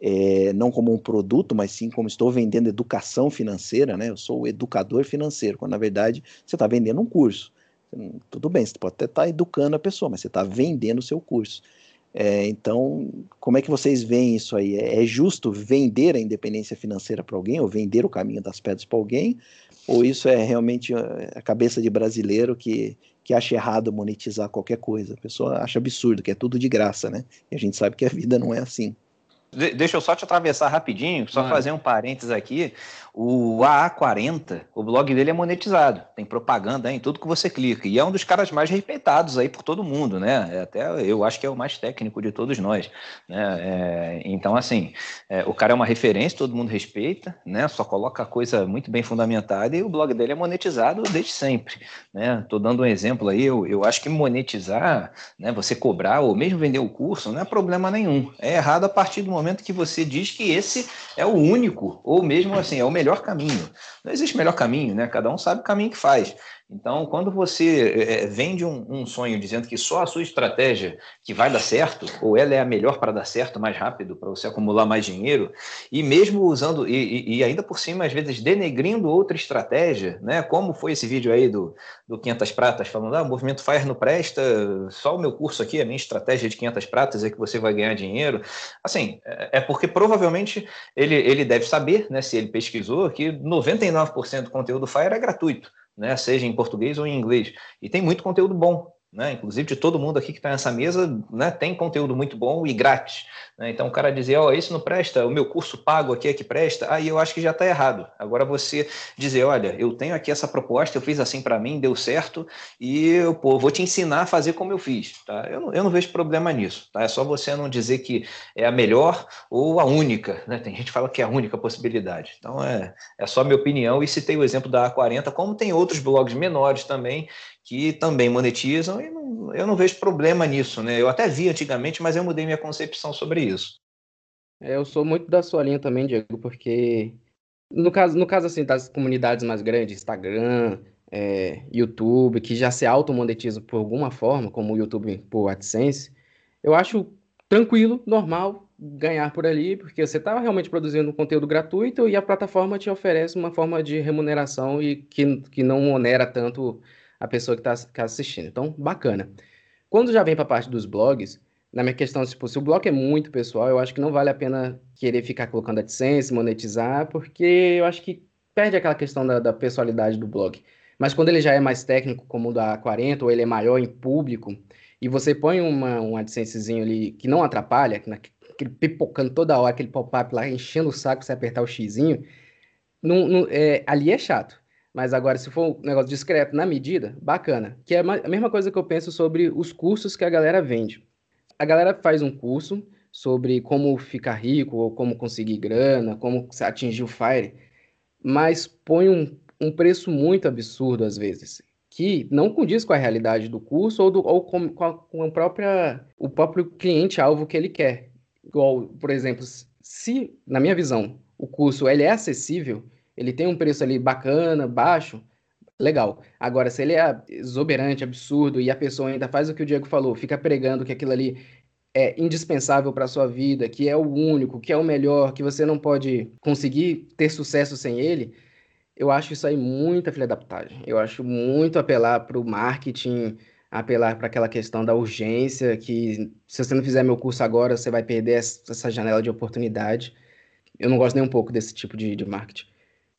E: é, não como um produto, mas sim como estou vendendo educação financeira, né? Eu sou o educador financeiro, quando na verdade você está vendendo um curso. Tudo bem, você pode até estar tá educando a pessoa, mas você está vendendo o seu curso. É, então, como é que vocês veem isso aí? É, é justo vender a independência financeira para alguém, ou vender o caminho das pedras para alguém? Ou isso é realmente é, a cabeça de brasileiro que, que acha errado monetizar qualquer coisa? A pessoa acha absurdo, que é tudo de graça, né? E a gente sabe que a vida não é assim.
B: De deixa eu só te atravessar rapidinho, só fazer um parênteses aqui. O AA40, o blog dele é monetizado, tem propaganda em tudo que você clica. E é um dos caras mais respeitados aí por todo mundo, né? É até eu acho que é o mais técnico de todos nós. Né? É, então, assim, é, o cara é uma referência, todo mundo respeita, né? Só coloca coisa muito bem fundamentada e o blog dele é monetizado desde sempre. Né? Tô dando um exemplo aí, eu, eu acho que monetizar, né? Você cobrar ou mesmo vender o curso não é problema nenhum. É errado a partir do momento que você diz que esse é o único, ou mesmo assim, é o melhor caminho. Não existe melhor caminho, né? Cada um sabe o caminho que faz. Então, quando você é, vende um, um, sonho dizendo que só a sua estratégia que vai dar certo, ou ela é a melhor para dar certo mais rápido, para você acumular mais dinheiro, e mesmo usando, e, e, ainda por cima, às vezes, denegrindo outra estratégia, né? Como foi esse vídeo aí do, do 500 Pratas, falando, ah, o movimento Fire não presta, só o meu curso aqui, a minha estratégia de 500 Pratas é que você vai ganhar dinheiro. Assim, é, é porque provavelmente ele, ele deve saber, né, se ele pesquisou, que 99% do conteúdo Fire é gratuito né, seja em português ou em inglês. E tem muito conteúdo bom né? Inclusive de todo mundo aqui que está nessa mesa, né? Tem conteúdo muito bom e grátis. Né? Então o cara dizer, ó, oh, isso não presta, o meu curso pago aqui é que presta, aí eu acho que já está errado. Agora você dizer, olha, eu tenho aqui essa proposta, eu fiz assim para mim, deu certo e eu pô, vou te ensinar a fazer como eu fiz, tá? Eu não, eu não vejo problema nisso, tá? É só você não dizer que é a melhor ou a única, né? Tem gente que fala que é a única possibilidade. Então é, é só minha opinião e citei o exemplo da A40, como tem outros blogs menores também que também monetizam e não, eu não vejo problema nisso, né? Eu até vi antigamente, mas eu mudei minha concepção sobre isso.
A: É, eu sou muito da sua linha também, Diego, porque no caso, no caso assim das comunidades mais grandes, Instagram, é, YouTube, que já se automonetizam por alguma forma, como o YouTube por AdSense, eu acho tranquilo, normal ganhar por ali, porque você está realmente produzindo um conteúdo gratuito e a plataforma te oferece uma forma de remuneração e que, que não onera tanto a pessoa que está tá assistindo. Então, bacana. Quando já vem para a parte dos blogs, na minha questão, tipo, se o blog é muito pessoal, eu acho que não vale a pena querer ficar colocando AdSense, monetizar, porque eu acho que perde aquela questão da, da pessoalidade do blog. Mas quando ele já é mais técnico, como o da 40, ou ele é maior em público, e você põe uma, um AdSensezinho ali que não atrapalha, aquele pipocando toda hora, aquele pop-up lá, enchendo o saco você apertar o xizinho, não, não, é, ali é chato. Mas agora, se for um negócio discreto na medida, bacana. Que é a mesma coisa que eu penso sobre os cursos que a galera vende. A galera faz um curso sobre como ficar rico, ou como conseguir grana, como atingir o FIRE, mas põe um, um preço muito absurdo às vezes, que não condiz com a realidade do curso ou, do, ou com, com, a, com a própria, o próprio cliente-alvo que ele quer. igual, por exemplo, se, na minha visão, o curso ele é acessível, ele tem um preço ali bacana, baixo, legal. Agora, se ele é exuberante, absurdo, e a pessoa ainda faz o que o Diego falou, fica pregando que aquilo ali é indispensável para sua vida, que é o único, que é o melhor, que você não pode conseguir ter sucesso sem ele, eu acho isso aí muita filha da. Eu acho muito apelar para o marketing, apelar para aquela questão da urgência, que se você não fizer meu curso agora, você vai perder essa janela de oportunidade. Eu não gosto nem um pouco desse tipo de, de marketing.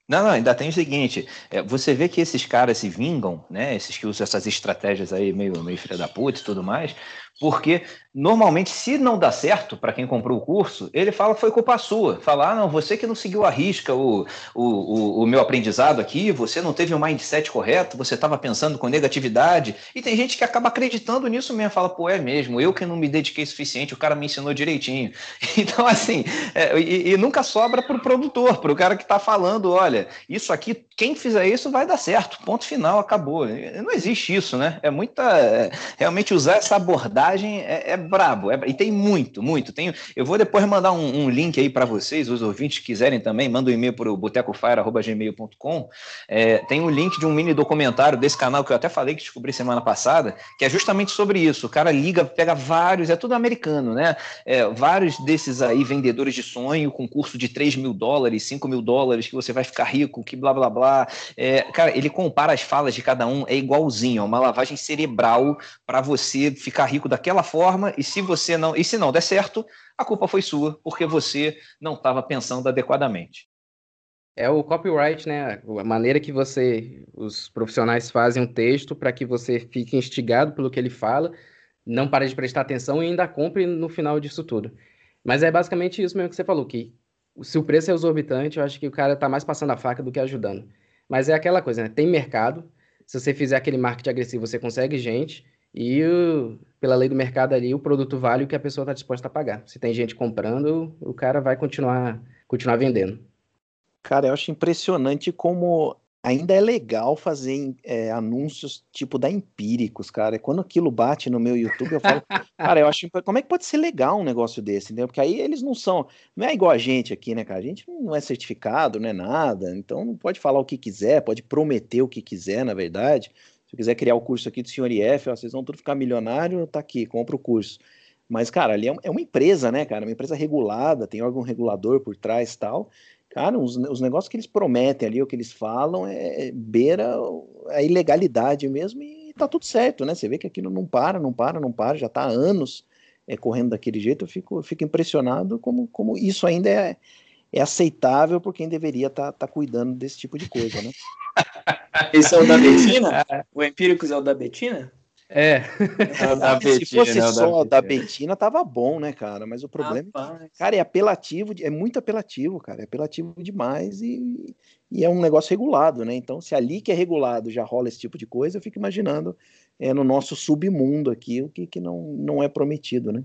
B: Não, não, ainda tem o seguinte: é, você vê que esses caras se vingam, né? Esses que usam essas estratégias aí meio, meio filha da puta e tudo mais, porque normalmente, se não dá certo para quem comprou o curso, ele fala que foi culpa sua. Fala, ah, não, você que não seguiu a risca o, o, o, o meu aprendizado aqui, você não teve o mindset correto, você estava pensando com negatividade. E tem gente que acaba acreditando nisso mesmo, fala, pô, é mesmo, eu que não me dediquei suficiente, o cara me ensinou direitinho. Então, assim, é, e, e, nunca sobra para o produtor, para o cara que está falando, olha, isso aqui, quem fizer isso vai dar certo, ponto final, acabou. Não existe isso, né? É muita. É, realmente usar essa abordagem é, é brabo. É, e tem muito, muito. Tem, eu vou depois mandar um, um link aí para vocês, os ouvintes quiserem também, manda um e-mail para o botecofire.gmail.com. É, tem um link de um mini documentário desse canal que eu até falei que descobri semana passada, que é justamente sobre isso. O cara liga, pega vários, é tudo americano, né? É, vários desses aí vendedores de sonho com curso de 3 mil dólares, 5 mil dólares, que você vai ficar rico, que blá blá blá. É, cara, ele compara as falas de cada um, é igualzinho, é uma lavagem cerebral para você ficar rico daquela forma e se você não, e se não der certo, a culpa foi sua, porque você não estava pensando adequadamente.
A: É o copyright, né? A maneira que você, os profissionais fazem um texto para que você fique instigado pelo que ele fala, não pare de prestar atenção e ainda compre no final disso tudo. Mas é basicamente isso mesmo que você falou, que se o preço é exorbitante, eu acho que o cara está mais passando a faca do que ajudando. Mas é aquela coisa, né? Tem mercado. Se você fizer aquele marketing agressivo, você consegue gente. E pela lei do mercado ali, o produto vale o que a pessoa está disposta a pagar. Se tem gente comprando, o cara vai continuar, continuar vendendo.
E: Cara, eu acho impressionante como ainda é legal fazer é, anúncios tipo da Empíricos, cara. Quando aquilo bate no meu YouTube, eu falo, cara, eu acho como é que pode ser legal um negócio desse, entendeu? Porque aí eles não são, não é igual a gente aqui, né, cara? A gente não é certificado, não é nada, então não pode falar o que quiser, pode prometer o que quiser, na verdade. Se eu quiser criar o curso aqui do senhor IF, vocês vão tudo ficar milionário, tá aqui, compra o curso. Mas, cara, ali é, é uma empresa, né, cara? Uma empresa regulada, tem órgão regulador por trás tal. Cara, os, os negócios que eles prometem ali, o que eles falam, é, é beira a ilegalidade mesmo e tá tudo certo, né? Você vê que aquilo não para, não para, não para, já tá há anos é, correndo daquele jeito. Eu fico, eu fico impressionado como, como isso ainda é, é aceitável por quem deveria estar tá, tá cuidando desse tipo de coisa, né?
D: Esse é o da Betina? O Empíricos é o da Betina?
A: É.
E: é da Betina, Se fosse é só da Betina, tava bom, né, cara? Mas o problema é que, cara, é apelativo, é muito apelativo, cara. É apelativo demais e, e é um negócio regulado, né? Então, se ali que é regulado já rola esse tipo de coisa, eu fico imaginando é, no nosso submundo aqui o que, que não, não é prometido, né?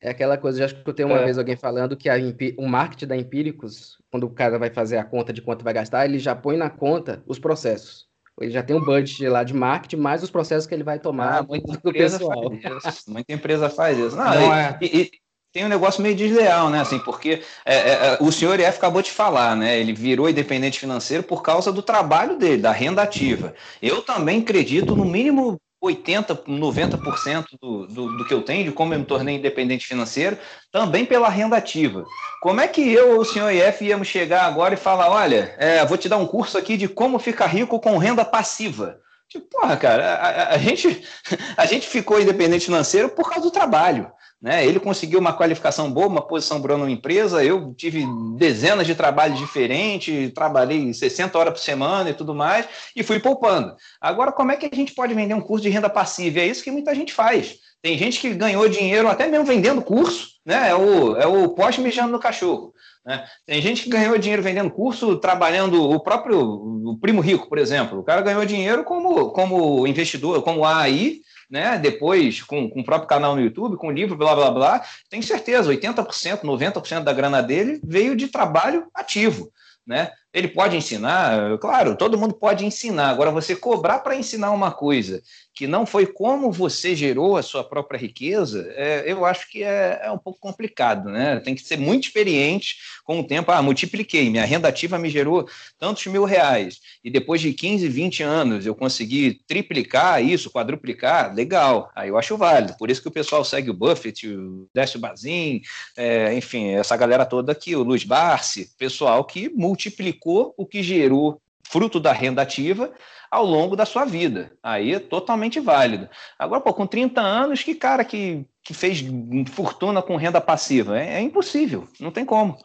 A: É aquela coisa, já escutei uma é. vez alguém falando que a, o marketing da Empíricos, quando o cara vai fazer a conta de quanto vai gastar, ele já põe na conta os processos. Ele já tem um budget lá de marketing, mais os processos que ele vai tomar. Ah,
B: muita empresa pessoal. faz isso. Muita empresa faz isso. Não, Não e, é. e, e, tem um negócio meio desleal, né? Assim, porque é, é, é o senhor IF acabou de falar, né? Ele virou independente financeiro por causa do trabalho dele, da renda ativa. Eu também acredito, no mínimo, 80%, 90% do, do, do que eu tenho, de como eu me tornei independente financeiro, também pela renda ativa. Como é que eu o senhor IF íamos chegar agora e falar: olha, é, vou te dar um curso aqui de como ficar rico com renda passiva? Tipo, porra, cara, a, a, a gente, a gente ficou independente financeiro por causa do trabalho. Né? Ele conseguiu uma qualificação boa, uma posição boa numa empresa. Eu tive dezenas de trabalhos diferentes, trabalhei 60 horas por semana e tudo mais, e fui poupando. Agora, como é que a gente pode vender um curso de renda passiva? É isso que muita gente faz. Tem gente que ganhou dinheiro até mesmo vendendo curso, né? É o, é o poste mijando no cachorro. Né? Tem gente que ganhou dinheiro vendendo curso, trabalhando o próprio o primo rico, por exemplo. O cara ganhou dinheiro como, como investidor, como AI, né? Depois, com, com o próprio canal no YouTube, com o livro, blá blá blá, tenho certeza, 80%, 90% da grana dele veio de trabalho ativo. Né? Ele pode ensinar, claro, todo mundo pode ensinar. Agora, você cobrar para ensinar uma coisa que não foi como você gerou a sua própria riqueza, é, eu acho que é, é, um pouco complicado, né? Tem que ser muito experiente com o tempo. Ah, multipliquei, minha renda ativa me gerou tantos mil reais, e depois de 15, 20 anos eu consegui triplicar isso, quadruplicar, legal, aí eu acho válido. Por isso que o pessoal segue o Buffett, o Décio Bazin, é, enfim, essa galera toda aqui, o Luiz Barsi, pessoal que multiplicou o que gerou fruto da renda ativa ao longo da sua vida. Aí é totalmente válido. Agora, pô, com 30 anos, que cara que, que fez fortuna com renda passiva? É, é impossível, não tem como.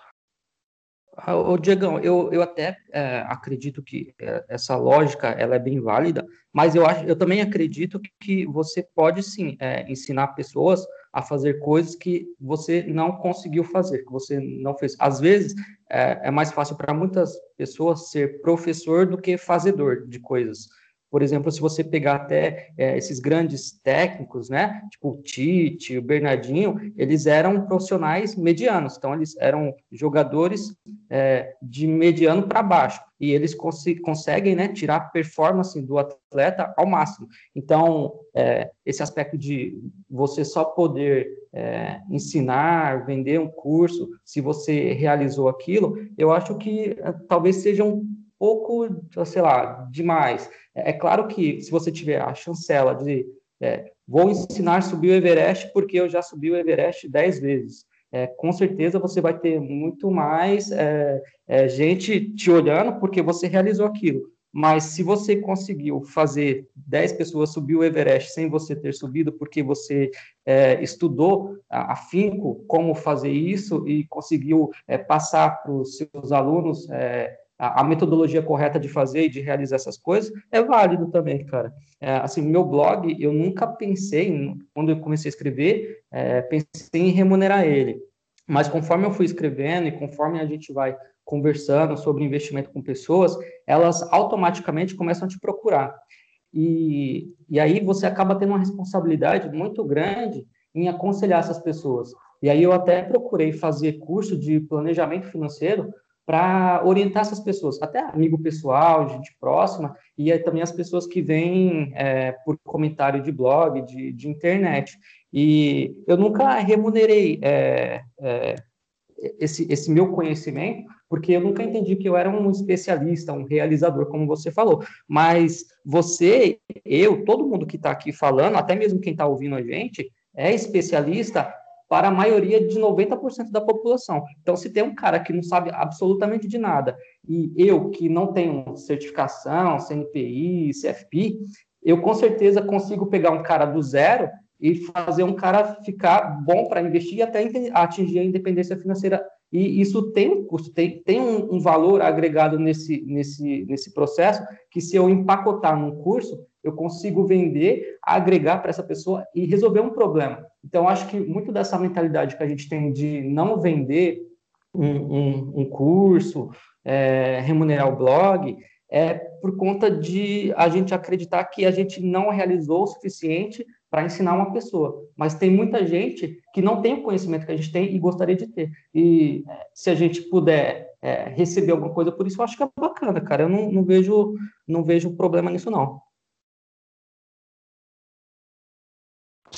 C: O ah, Diegão, eu, eu até é, acredito que é, essa lógica ela é bem válida, mas eu, acho, eu também acredito que você pode sim é, ensinar pessoas a fazer coisas que você não conseguiu fazer, que você não fez. Às vezes é, é mais fácil para muitas pessoas ser professor do que fazedor de coisas. Por exemplo, se você pegar até é, esses grandes técnicos, né, tipo o Tite, o Bernardinho, eles eram profissionais medianos, então eles eram jogadores é, de mediano para baixo e eles cons conseguem, né, tirar a performance do atleta ao máximo. Então, é, esse aspecto de você só poder é, ensinar, vender um curso, se você realizou aquilo, eu acho que é, talvez seja um pouco, sei lá, demais. É, é claro que se você tiver a chancela de é, vou ensinar a subir o Everest porque eu já subi o Everest dez vezes. É, com certeza você vai ter muito mais é, é, gente te olhando porque você realizou aquilo. Mas se você conseguiu fazer 10 pessoas subir o Everest sem você ter subido, porque você é, estudou afinco como fazer isso e conseguiu é, passar para os seus alunos é, a, metodologia correta de fazer e de realizar essas coisas, é válido também, cara. É, assim, meu blog, eu nunca pensei, quando eu comecei a escrever, é, pensei em remunerar ele. Mas conforme eu fui escrevendo e conforme a gente vai conversando sobre investimento com pessoas, elas automaticamente começam a te procurar. E, e aí você acaba tendo uma responsabilidade muito grande em aconselhar essas pessoas. E aí eu até procurei fazer curso de planejamento financeiro para orientar essas pessoas, até amigo pessoal, gente próxima, e também as pessoas que vêm é, por comentário de blog, de, de, internet. E eu nunca remunerei é, é, esse, esse meu conhecimento, porque eu nunca entendi que eu era um especialista, um realizador, como você falou. Mas você, eu, todo mundo que está aqui falando, até mesmo quem está ouvindo a gente, é especialista para a maioria de 90% da população. Então, se tem um cara que não sabe absolutamente de nada, e eu que não tenho certificação, CNPI, CFP, eu com certeza consigo pegar um cara do zero e fazer um cara ficar bom para investir e até atingir a independência financeira. E isso tem um custo, tem, tem um, um valor agregado nesse, nesse, nesse processo, que se eu empacotar num curso, eu consigo vender, agregar para essa pessoa e resolver um problema. Então, acho que muito dessa mentalidade que a gente tem de não vender um, um, um curso, é, remunerar o blog, é por conta de a gente acreditar que a gente não realizou o suficiente para ensinar uma pessoa. Mas tem muita gente que não tem o conhecimento que a gente tem e gostaria de ter. E se a gente puder é, receber alguma coisa por isso, eu acho que é bacana, cara. Eu não, não vejo não vejo problema nisso, não.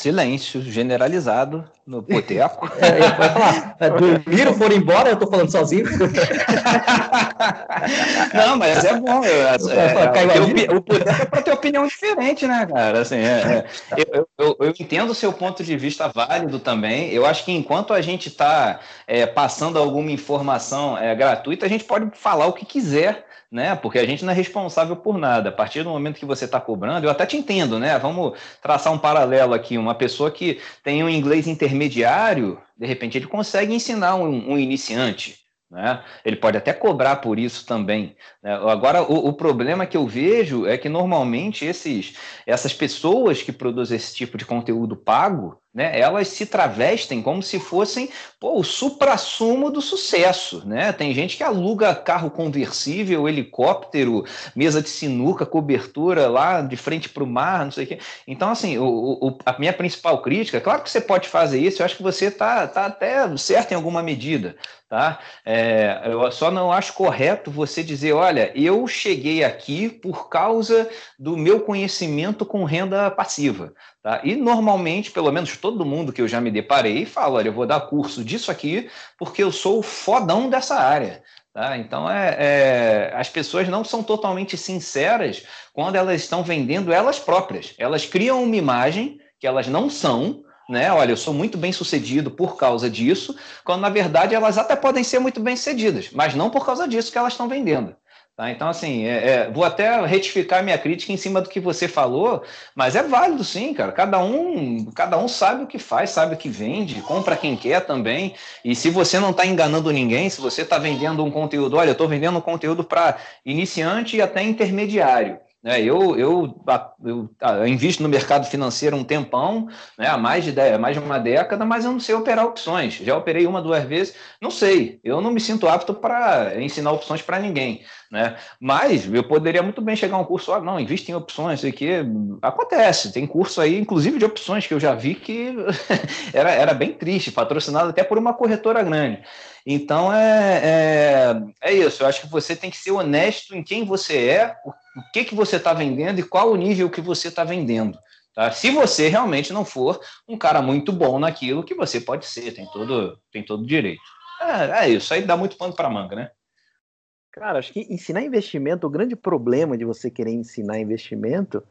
B: Silêncio generalizado no boteco.
C: É, vai falar, é, dormiram, foram embora, eu tô falando sozinho.
B: Não, mas é bom. Eu, é, é, o, o boteco é para ter opinião diferente, né, cara? Assim, é, é, eu, eu, eu, entendo o seu ponto de vista válido também. Eu acho que enquanto a gente está é, passando alguma informação gratuita, a gente pode falar o que quiser né? Porque a gente não é responsável por nada. A partir do momento que você está cobrando, eu até te entendo, né? Vamos traçar um paralelo aqui. Uma pessoa que tem um inglês intermediário, de repente ele consegue ensinar um, um iniciante. Né? Ele pode até cobrar por isso também. Né? Agora, o, o, problema que eu vejo é que normalmente esses, essas pessoas que produzem esse tipo de conteúdo pago, né? Elas se travestem como se fossem pô, o supra-sumo do sucesso, né? Tem gente que aluga carro conversível, helicóptero, mesa de sinuca, cobertura lá de frente para o mar, não sei o quê. Então, assim, o, o, a minha principal crítica, claro que você pode fazer isso, eu acho que você está tá até certo em alguma medida, tá? É, eu só não acho correto você dizer, olha, eu cheguei aqui por causa do meu conhecimento com renda passiva, tá? E normalmente, pelo menos todo mundo que eu já me deparei, fala, olha, eu vou dar curso disso aqui porque eu sou o fodão dessa área. Tá? Então, é, é, as pessoas não são totalmente sinceras quando elas estão vendendo elas próprias. Elas criam uma imagem que elas não são, né? Olha, eu sou muito bem sucedido por causa disso, quando na verdade elas até podem ser muito bem sucedidas, mas não por causa disso que elas estão vendendo. Tá? Então, assim, é, é, vou até retificar minha crítica em cima do que você falou, mas é válido sim, cara. Cada um, cada um sabe o que faz, sabe o que vende, compra quem quer também. E se você não está enganando ninguém, se você está vendendo um conteúdo, olha, eu estou vendendo um conteúdo para iniciante e até intermediário. Né? Eu, eu, eu, invisto no mercado financeiro um tempão, né? há mais de, mais de uma década, mas eu não sei operar opções. Já operei uma, duas vezes, não sei. Eu não me sinto apto para ensinar opções para ninguém. Né? Mas eu poderia muito bem chegar a um curso, ah, não, invista em opções, isso aqui acontece. Tem curso aí, inclusive de opções, que eu já vi que era, era bem triste, patrocinado até por uma corretora grande. Então é, é, é, isso. Eu acho que você tem que ser honesto em quem você é, o, o que, que você está vendendo e qual o nível que você está vendendo. Tá? Se você realmente não for um cara muito bom naquilo que você pode ser, tem todo, tem todo direito. É, é isso, aí dá muito pano para manga, né?
E: Cara, acho que ensinar investimento, o grande problema de você querer ensinar investimento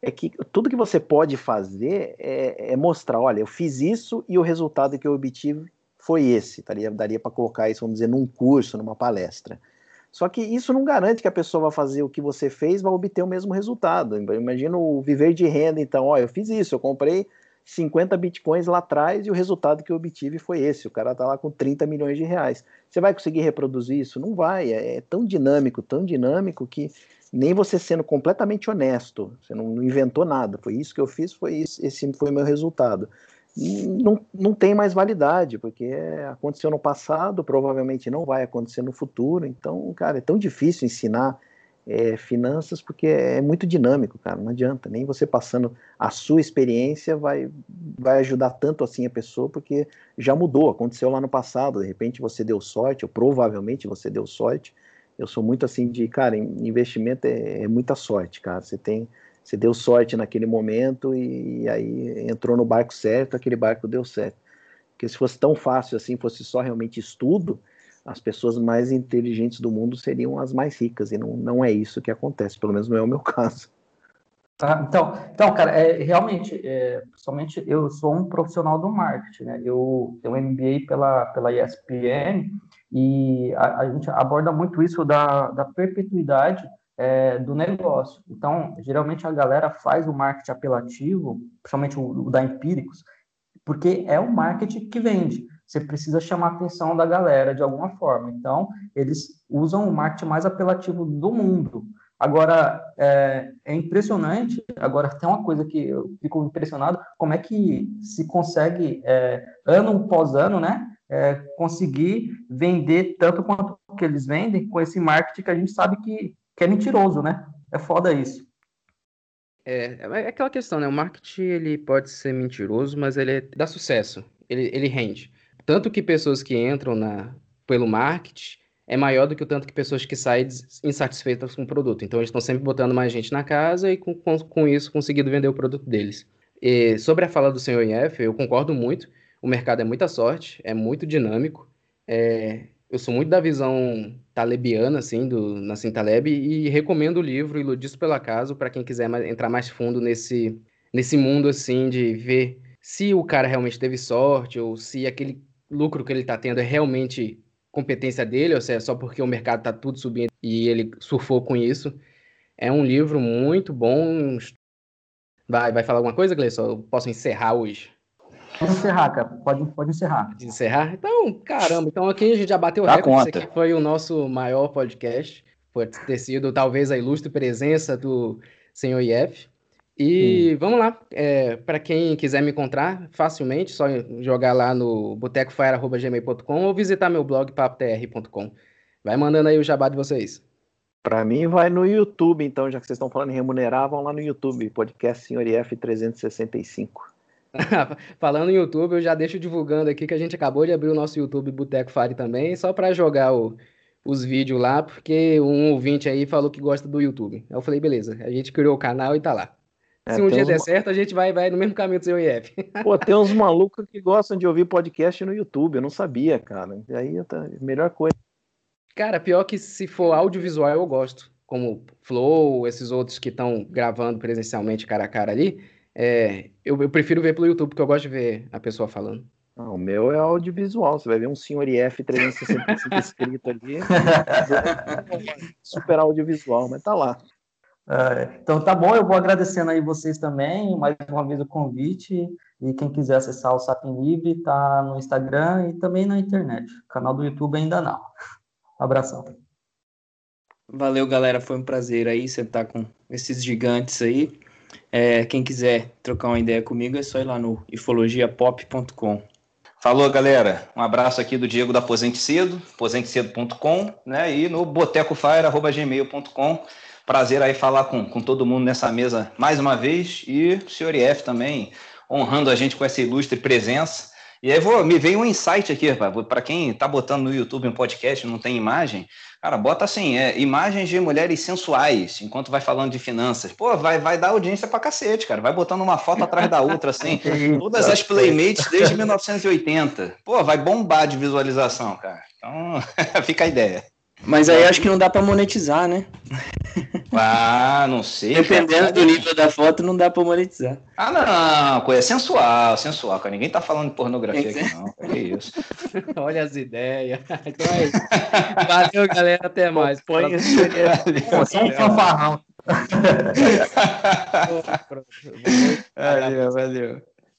E: é que tudo que você pode fazer é, é mostrar, olha, eu fiz isso e o resultado que eu obtive foi esse, daria, daria para colocar isso, vamos dizer, num curso, numa palestra. Só que isso não garante que a pessoa vai fazer o que você fez, vai obter o mesmo resultado. Imagina o viver de renda, então, ó, eu fiz isso, eu comprei 50 bitcoins lá atrás e o resultado que eu obtive foi esse. O cara tá lá com 30 milhões de reais. Você vai conseguir reproduzir isso? Não vai. É, é tão dinâmico, tão dinâmico que nem você sendo completamente honesto, você não, não inventou nada. Foi isso que eu fiz, foi isso, esse foi o meu resultado não, não tem mais validade, porque aconteceu no passado, provavelmente não vai acontecer no futuro. Então, cara, é tão difícil ensinar é, finanças porque é muito dinâmico, cara. Não adianta, nem você passando a sua experiência vai, vai ajudar tanto assim a pessoa, porque já mudou, aconteceu lá no passado. De repente você deu sorte, ou provavelmente você deu sorte. Eu sou muito assim de, cara, investimento é, é muita sorte, cara. Você tem você deu sorte naquele momento e, aí entrou no barco certo, aquele barco deu certo. Porque se fosse tão fácil assim, fosse só realmente estudo, as pessoas mais inteligentes do mundo seriam as mais ricas, e não, não é isso que acontece, pelo menos não é o meu caso.
C: Tá, então, então, cara, é, realmente, é, somente eu sou um profissional do marketing, né? Eu tenho MBA pela, pela ESPN e a, a gente aborda muito isso da, da perpetuidade é, do negócio. Então, geralmente a galera faz o marketing apelativo, principalmente o, o da Empíricos, porque é o marketing que vende. Você precisa chamar a atenção da galera de alguma forma. Então, eles usam o marketing mais apelativo do mundo. Agora, é, é, impressionante. Agora, tem uma coisa que eu fico impressionado: como é que se consegue, é, ano após ano, né, é, conseguir vender tanto quanto que eles vendem com esse marketing que a gente sabe que que é mentiroso, né? É foda isso.
A: É, é aquela questão, né? O marketing ele pode ser mentiroso, mas ele é, dá sucesso, ele, ele rende. Tanto que pessoas que entram na, pelo marketing é maior do que o tanto que pessoas que saem insatisfeitas com o produto. Então eles estão sempre botando mais gente na casa e com, com, com isso conseguindo vender o produto deles. E sobre a fala do senhor IF, eu concordo muito. O mercado é muita sorte, é muito dinâmico. É, eu sou muito da visão talebiana, assim, do Nassim Taleb, e recomendo o livro Iludidos pelo Acaso para quem quiser entrar mais fundo nesse, nesse mundo, assim, de ver se o cara realmente teve sorte ou se aquele lucro que ele está tendo é realmente competência dele, ou se é só porque o mercado está tudo subindo e ele surfou com isso. É um livro muito bom. Vai, vai falar alguma coisa, Gleison? Eu posso encerrar hoje?
C: Pode encerrar, cara. Pode, pode encerrar.
A: Pode encerrar? Então, caramba. Então aqui a gente já bateu o
B: Dá
A: recorde.
B: Conta.
A: Esse aqui foi o nosso maior podcast. Pode ter sido talvez a ilustre presença do senhor IF. E hum. vamos lá, é, para quem quiser me encontrar facilmente, só jogar lá no botecofire.gmail.com ou visitar meu blog papotr.com. Vai mandando aí o jabá de vocês.
E: Para mim vai no YouTube, então, já que vocês estão falando em remunerar, vão lá no YouTube, podcast Senhor IF 365.
A: Falando em YouTube, eu já deixo divulgando aqui que a gente acabou de abrir o nosso YouTube Boteco Fire também, só para jogar o, os vídeos lá, porque um ouvinte aí falou que gosta do YouTube. Eu falei, beleza, a gente criou o canal e tá lá. É, Se um dia uns... der certo, a gente vai, vai no mesmo caminho do seu IF.
E: Pô, tem uns malucos que gostam de ouvir podcast no YouTube, eu não sabia, cara. E aí, tá, melhor coisa.
A: Cara, pior que se for audiovisual, eu gosto. Como Flow, esses outros que estão gravando presencialmente cara a cara ali. É, eu, eu, prefiro ver pelo YouTube, porque eu gosto de ver a pessoa falando.
E: Não, o meu é audiovisual. Você vai ver um Senhor IF 365 escrito ali. super audiovisual, mas tá lá.
C: É, então tá bom, eu vou agradecendo aí vocês também, mais uma vez o convite. E quem quiser acessar o Sapin Livre, tá no Instagram e também na internet. O canal do YouTube ainda não. Abração.
D: Valeu, galera. Foi um prazer aí sentar com esses gigantes aí. É, quem quiser trocar uma ideia comigo é só ir lá no ifologiapop.com.
B: Falou, galera. Um abraço aqui do Diego da Aposente Cedo, aposentecedo.com, né? E no botecofire.gmail.com. Prazer aí falar com, com todo mundo nessa mesa mais uma vez. E o senhor IF também honrando a gente com essa ilustre presença. E aí vou, me veio um insight aqui, para quem está botando no YouTube um podcast não tem imagem, Cara, bota assim, é, imagens de mulheres sensuais, enquanto vai falando de finanças. Pô, vai, vai dar audiência pra cacete, cara. Vai botando uma foto atrás da outra, assim. todas as Playmates desde 1980. Pô, vai bombar de visualização, cara. Então, fica a ideia.
D: Mas aí acho que não dá para monetizar, né?
B: Ah, não sei.
D: Dependendo cara. do nível da foto, não dá para monetizar.
B: Ah, não, coisa sensual, sensual, cara. Ninguém tá falando de pornografia aqui, não. Que isso.
A: Olha as ideias. Então é isso. Valeu, galera. Até mais. Põe isso.
C: Só um fanfarrão.
B: valeu, valeu.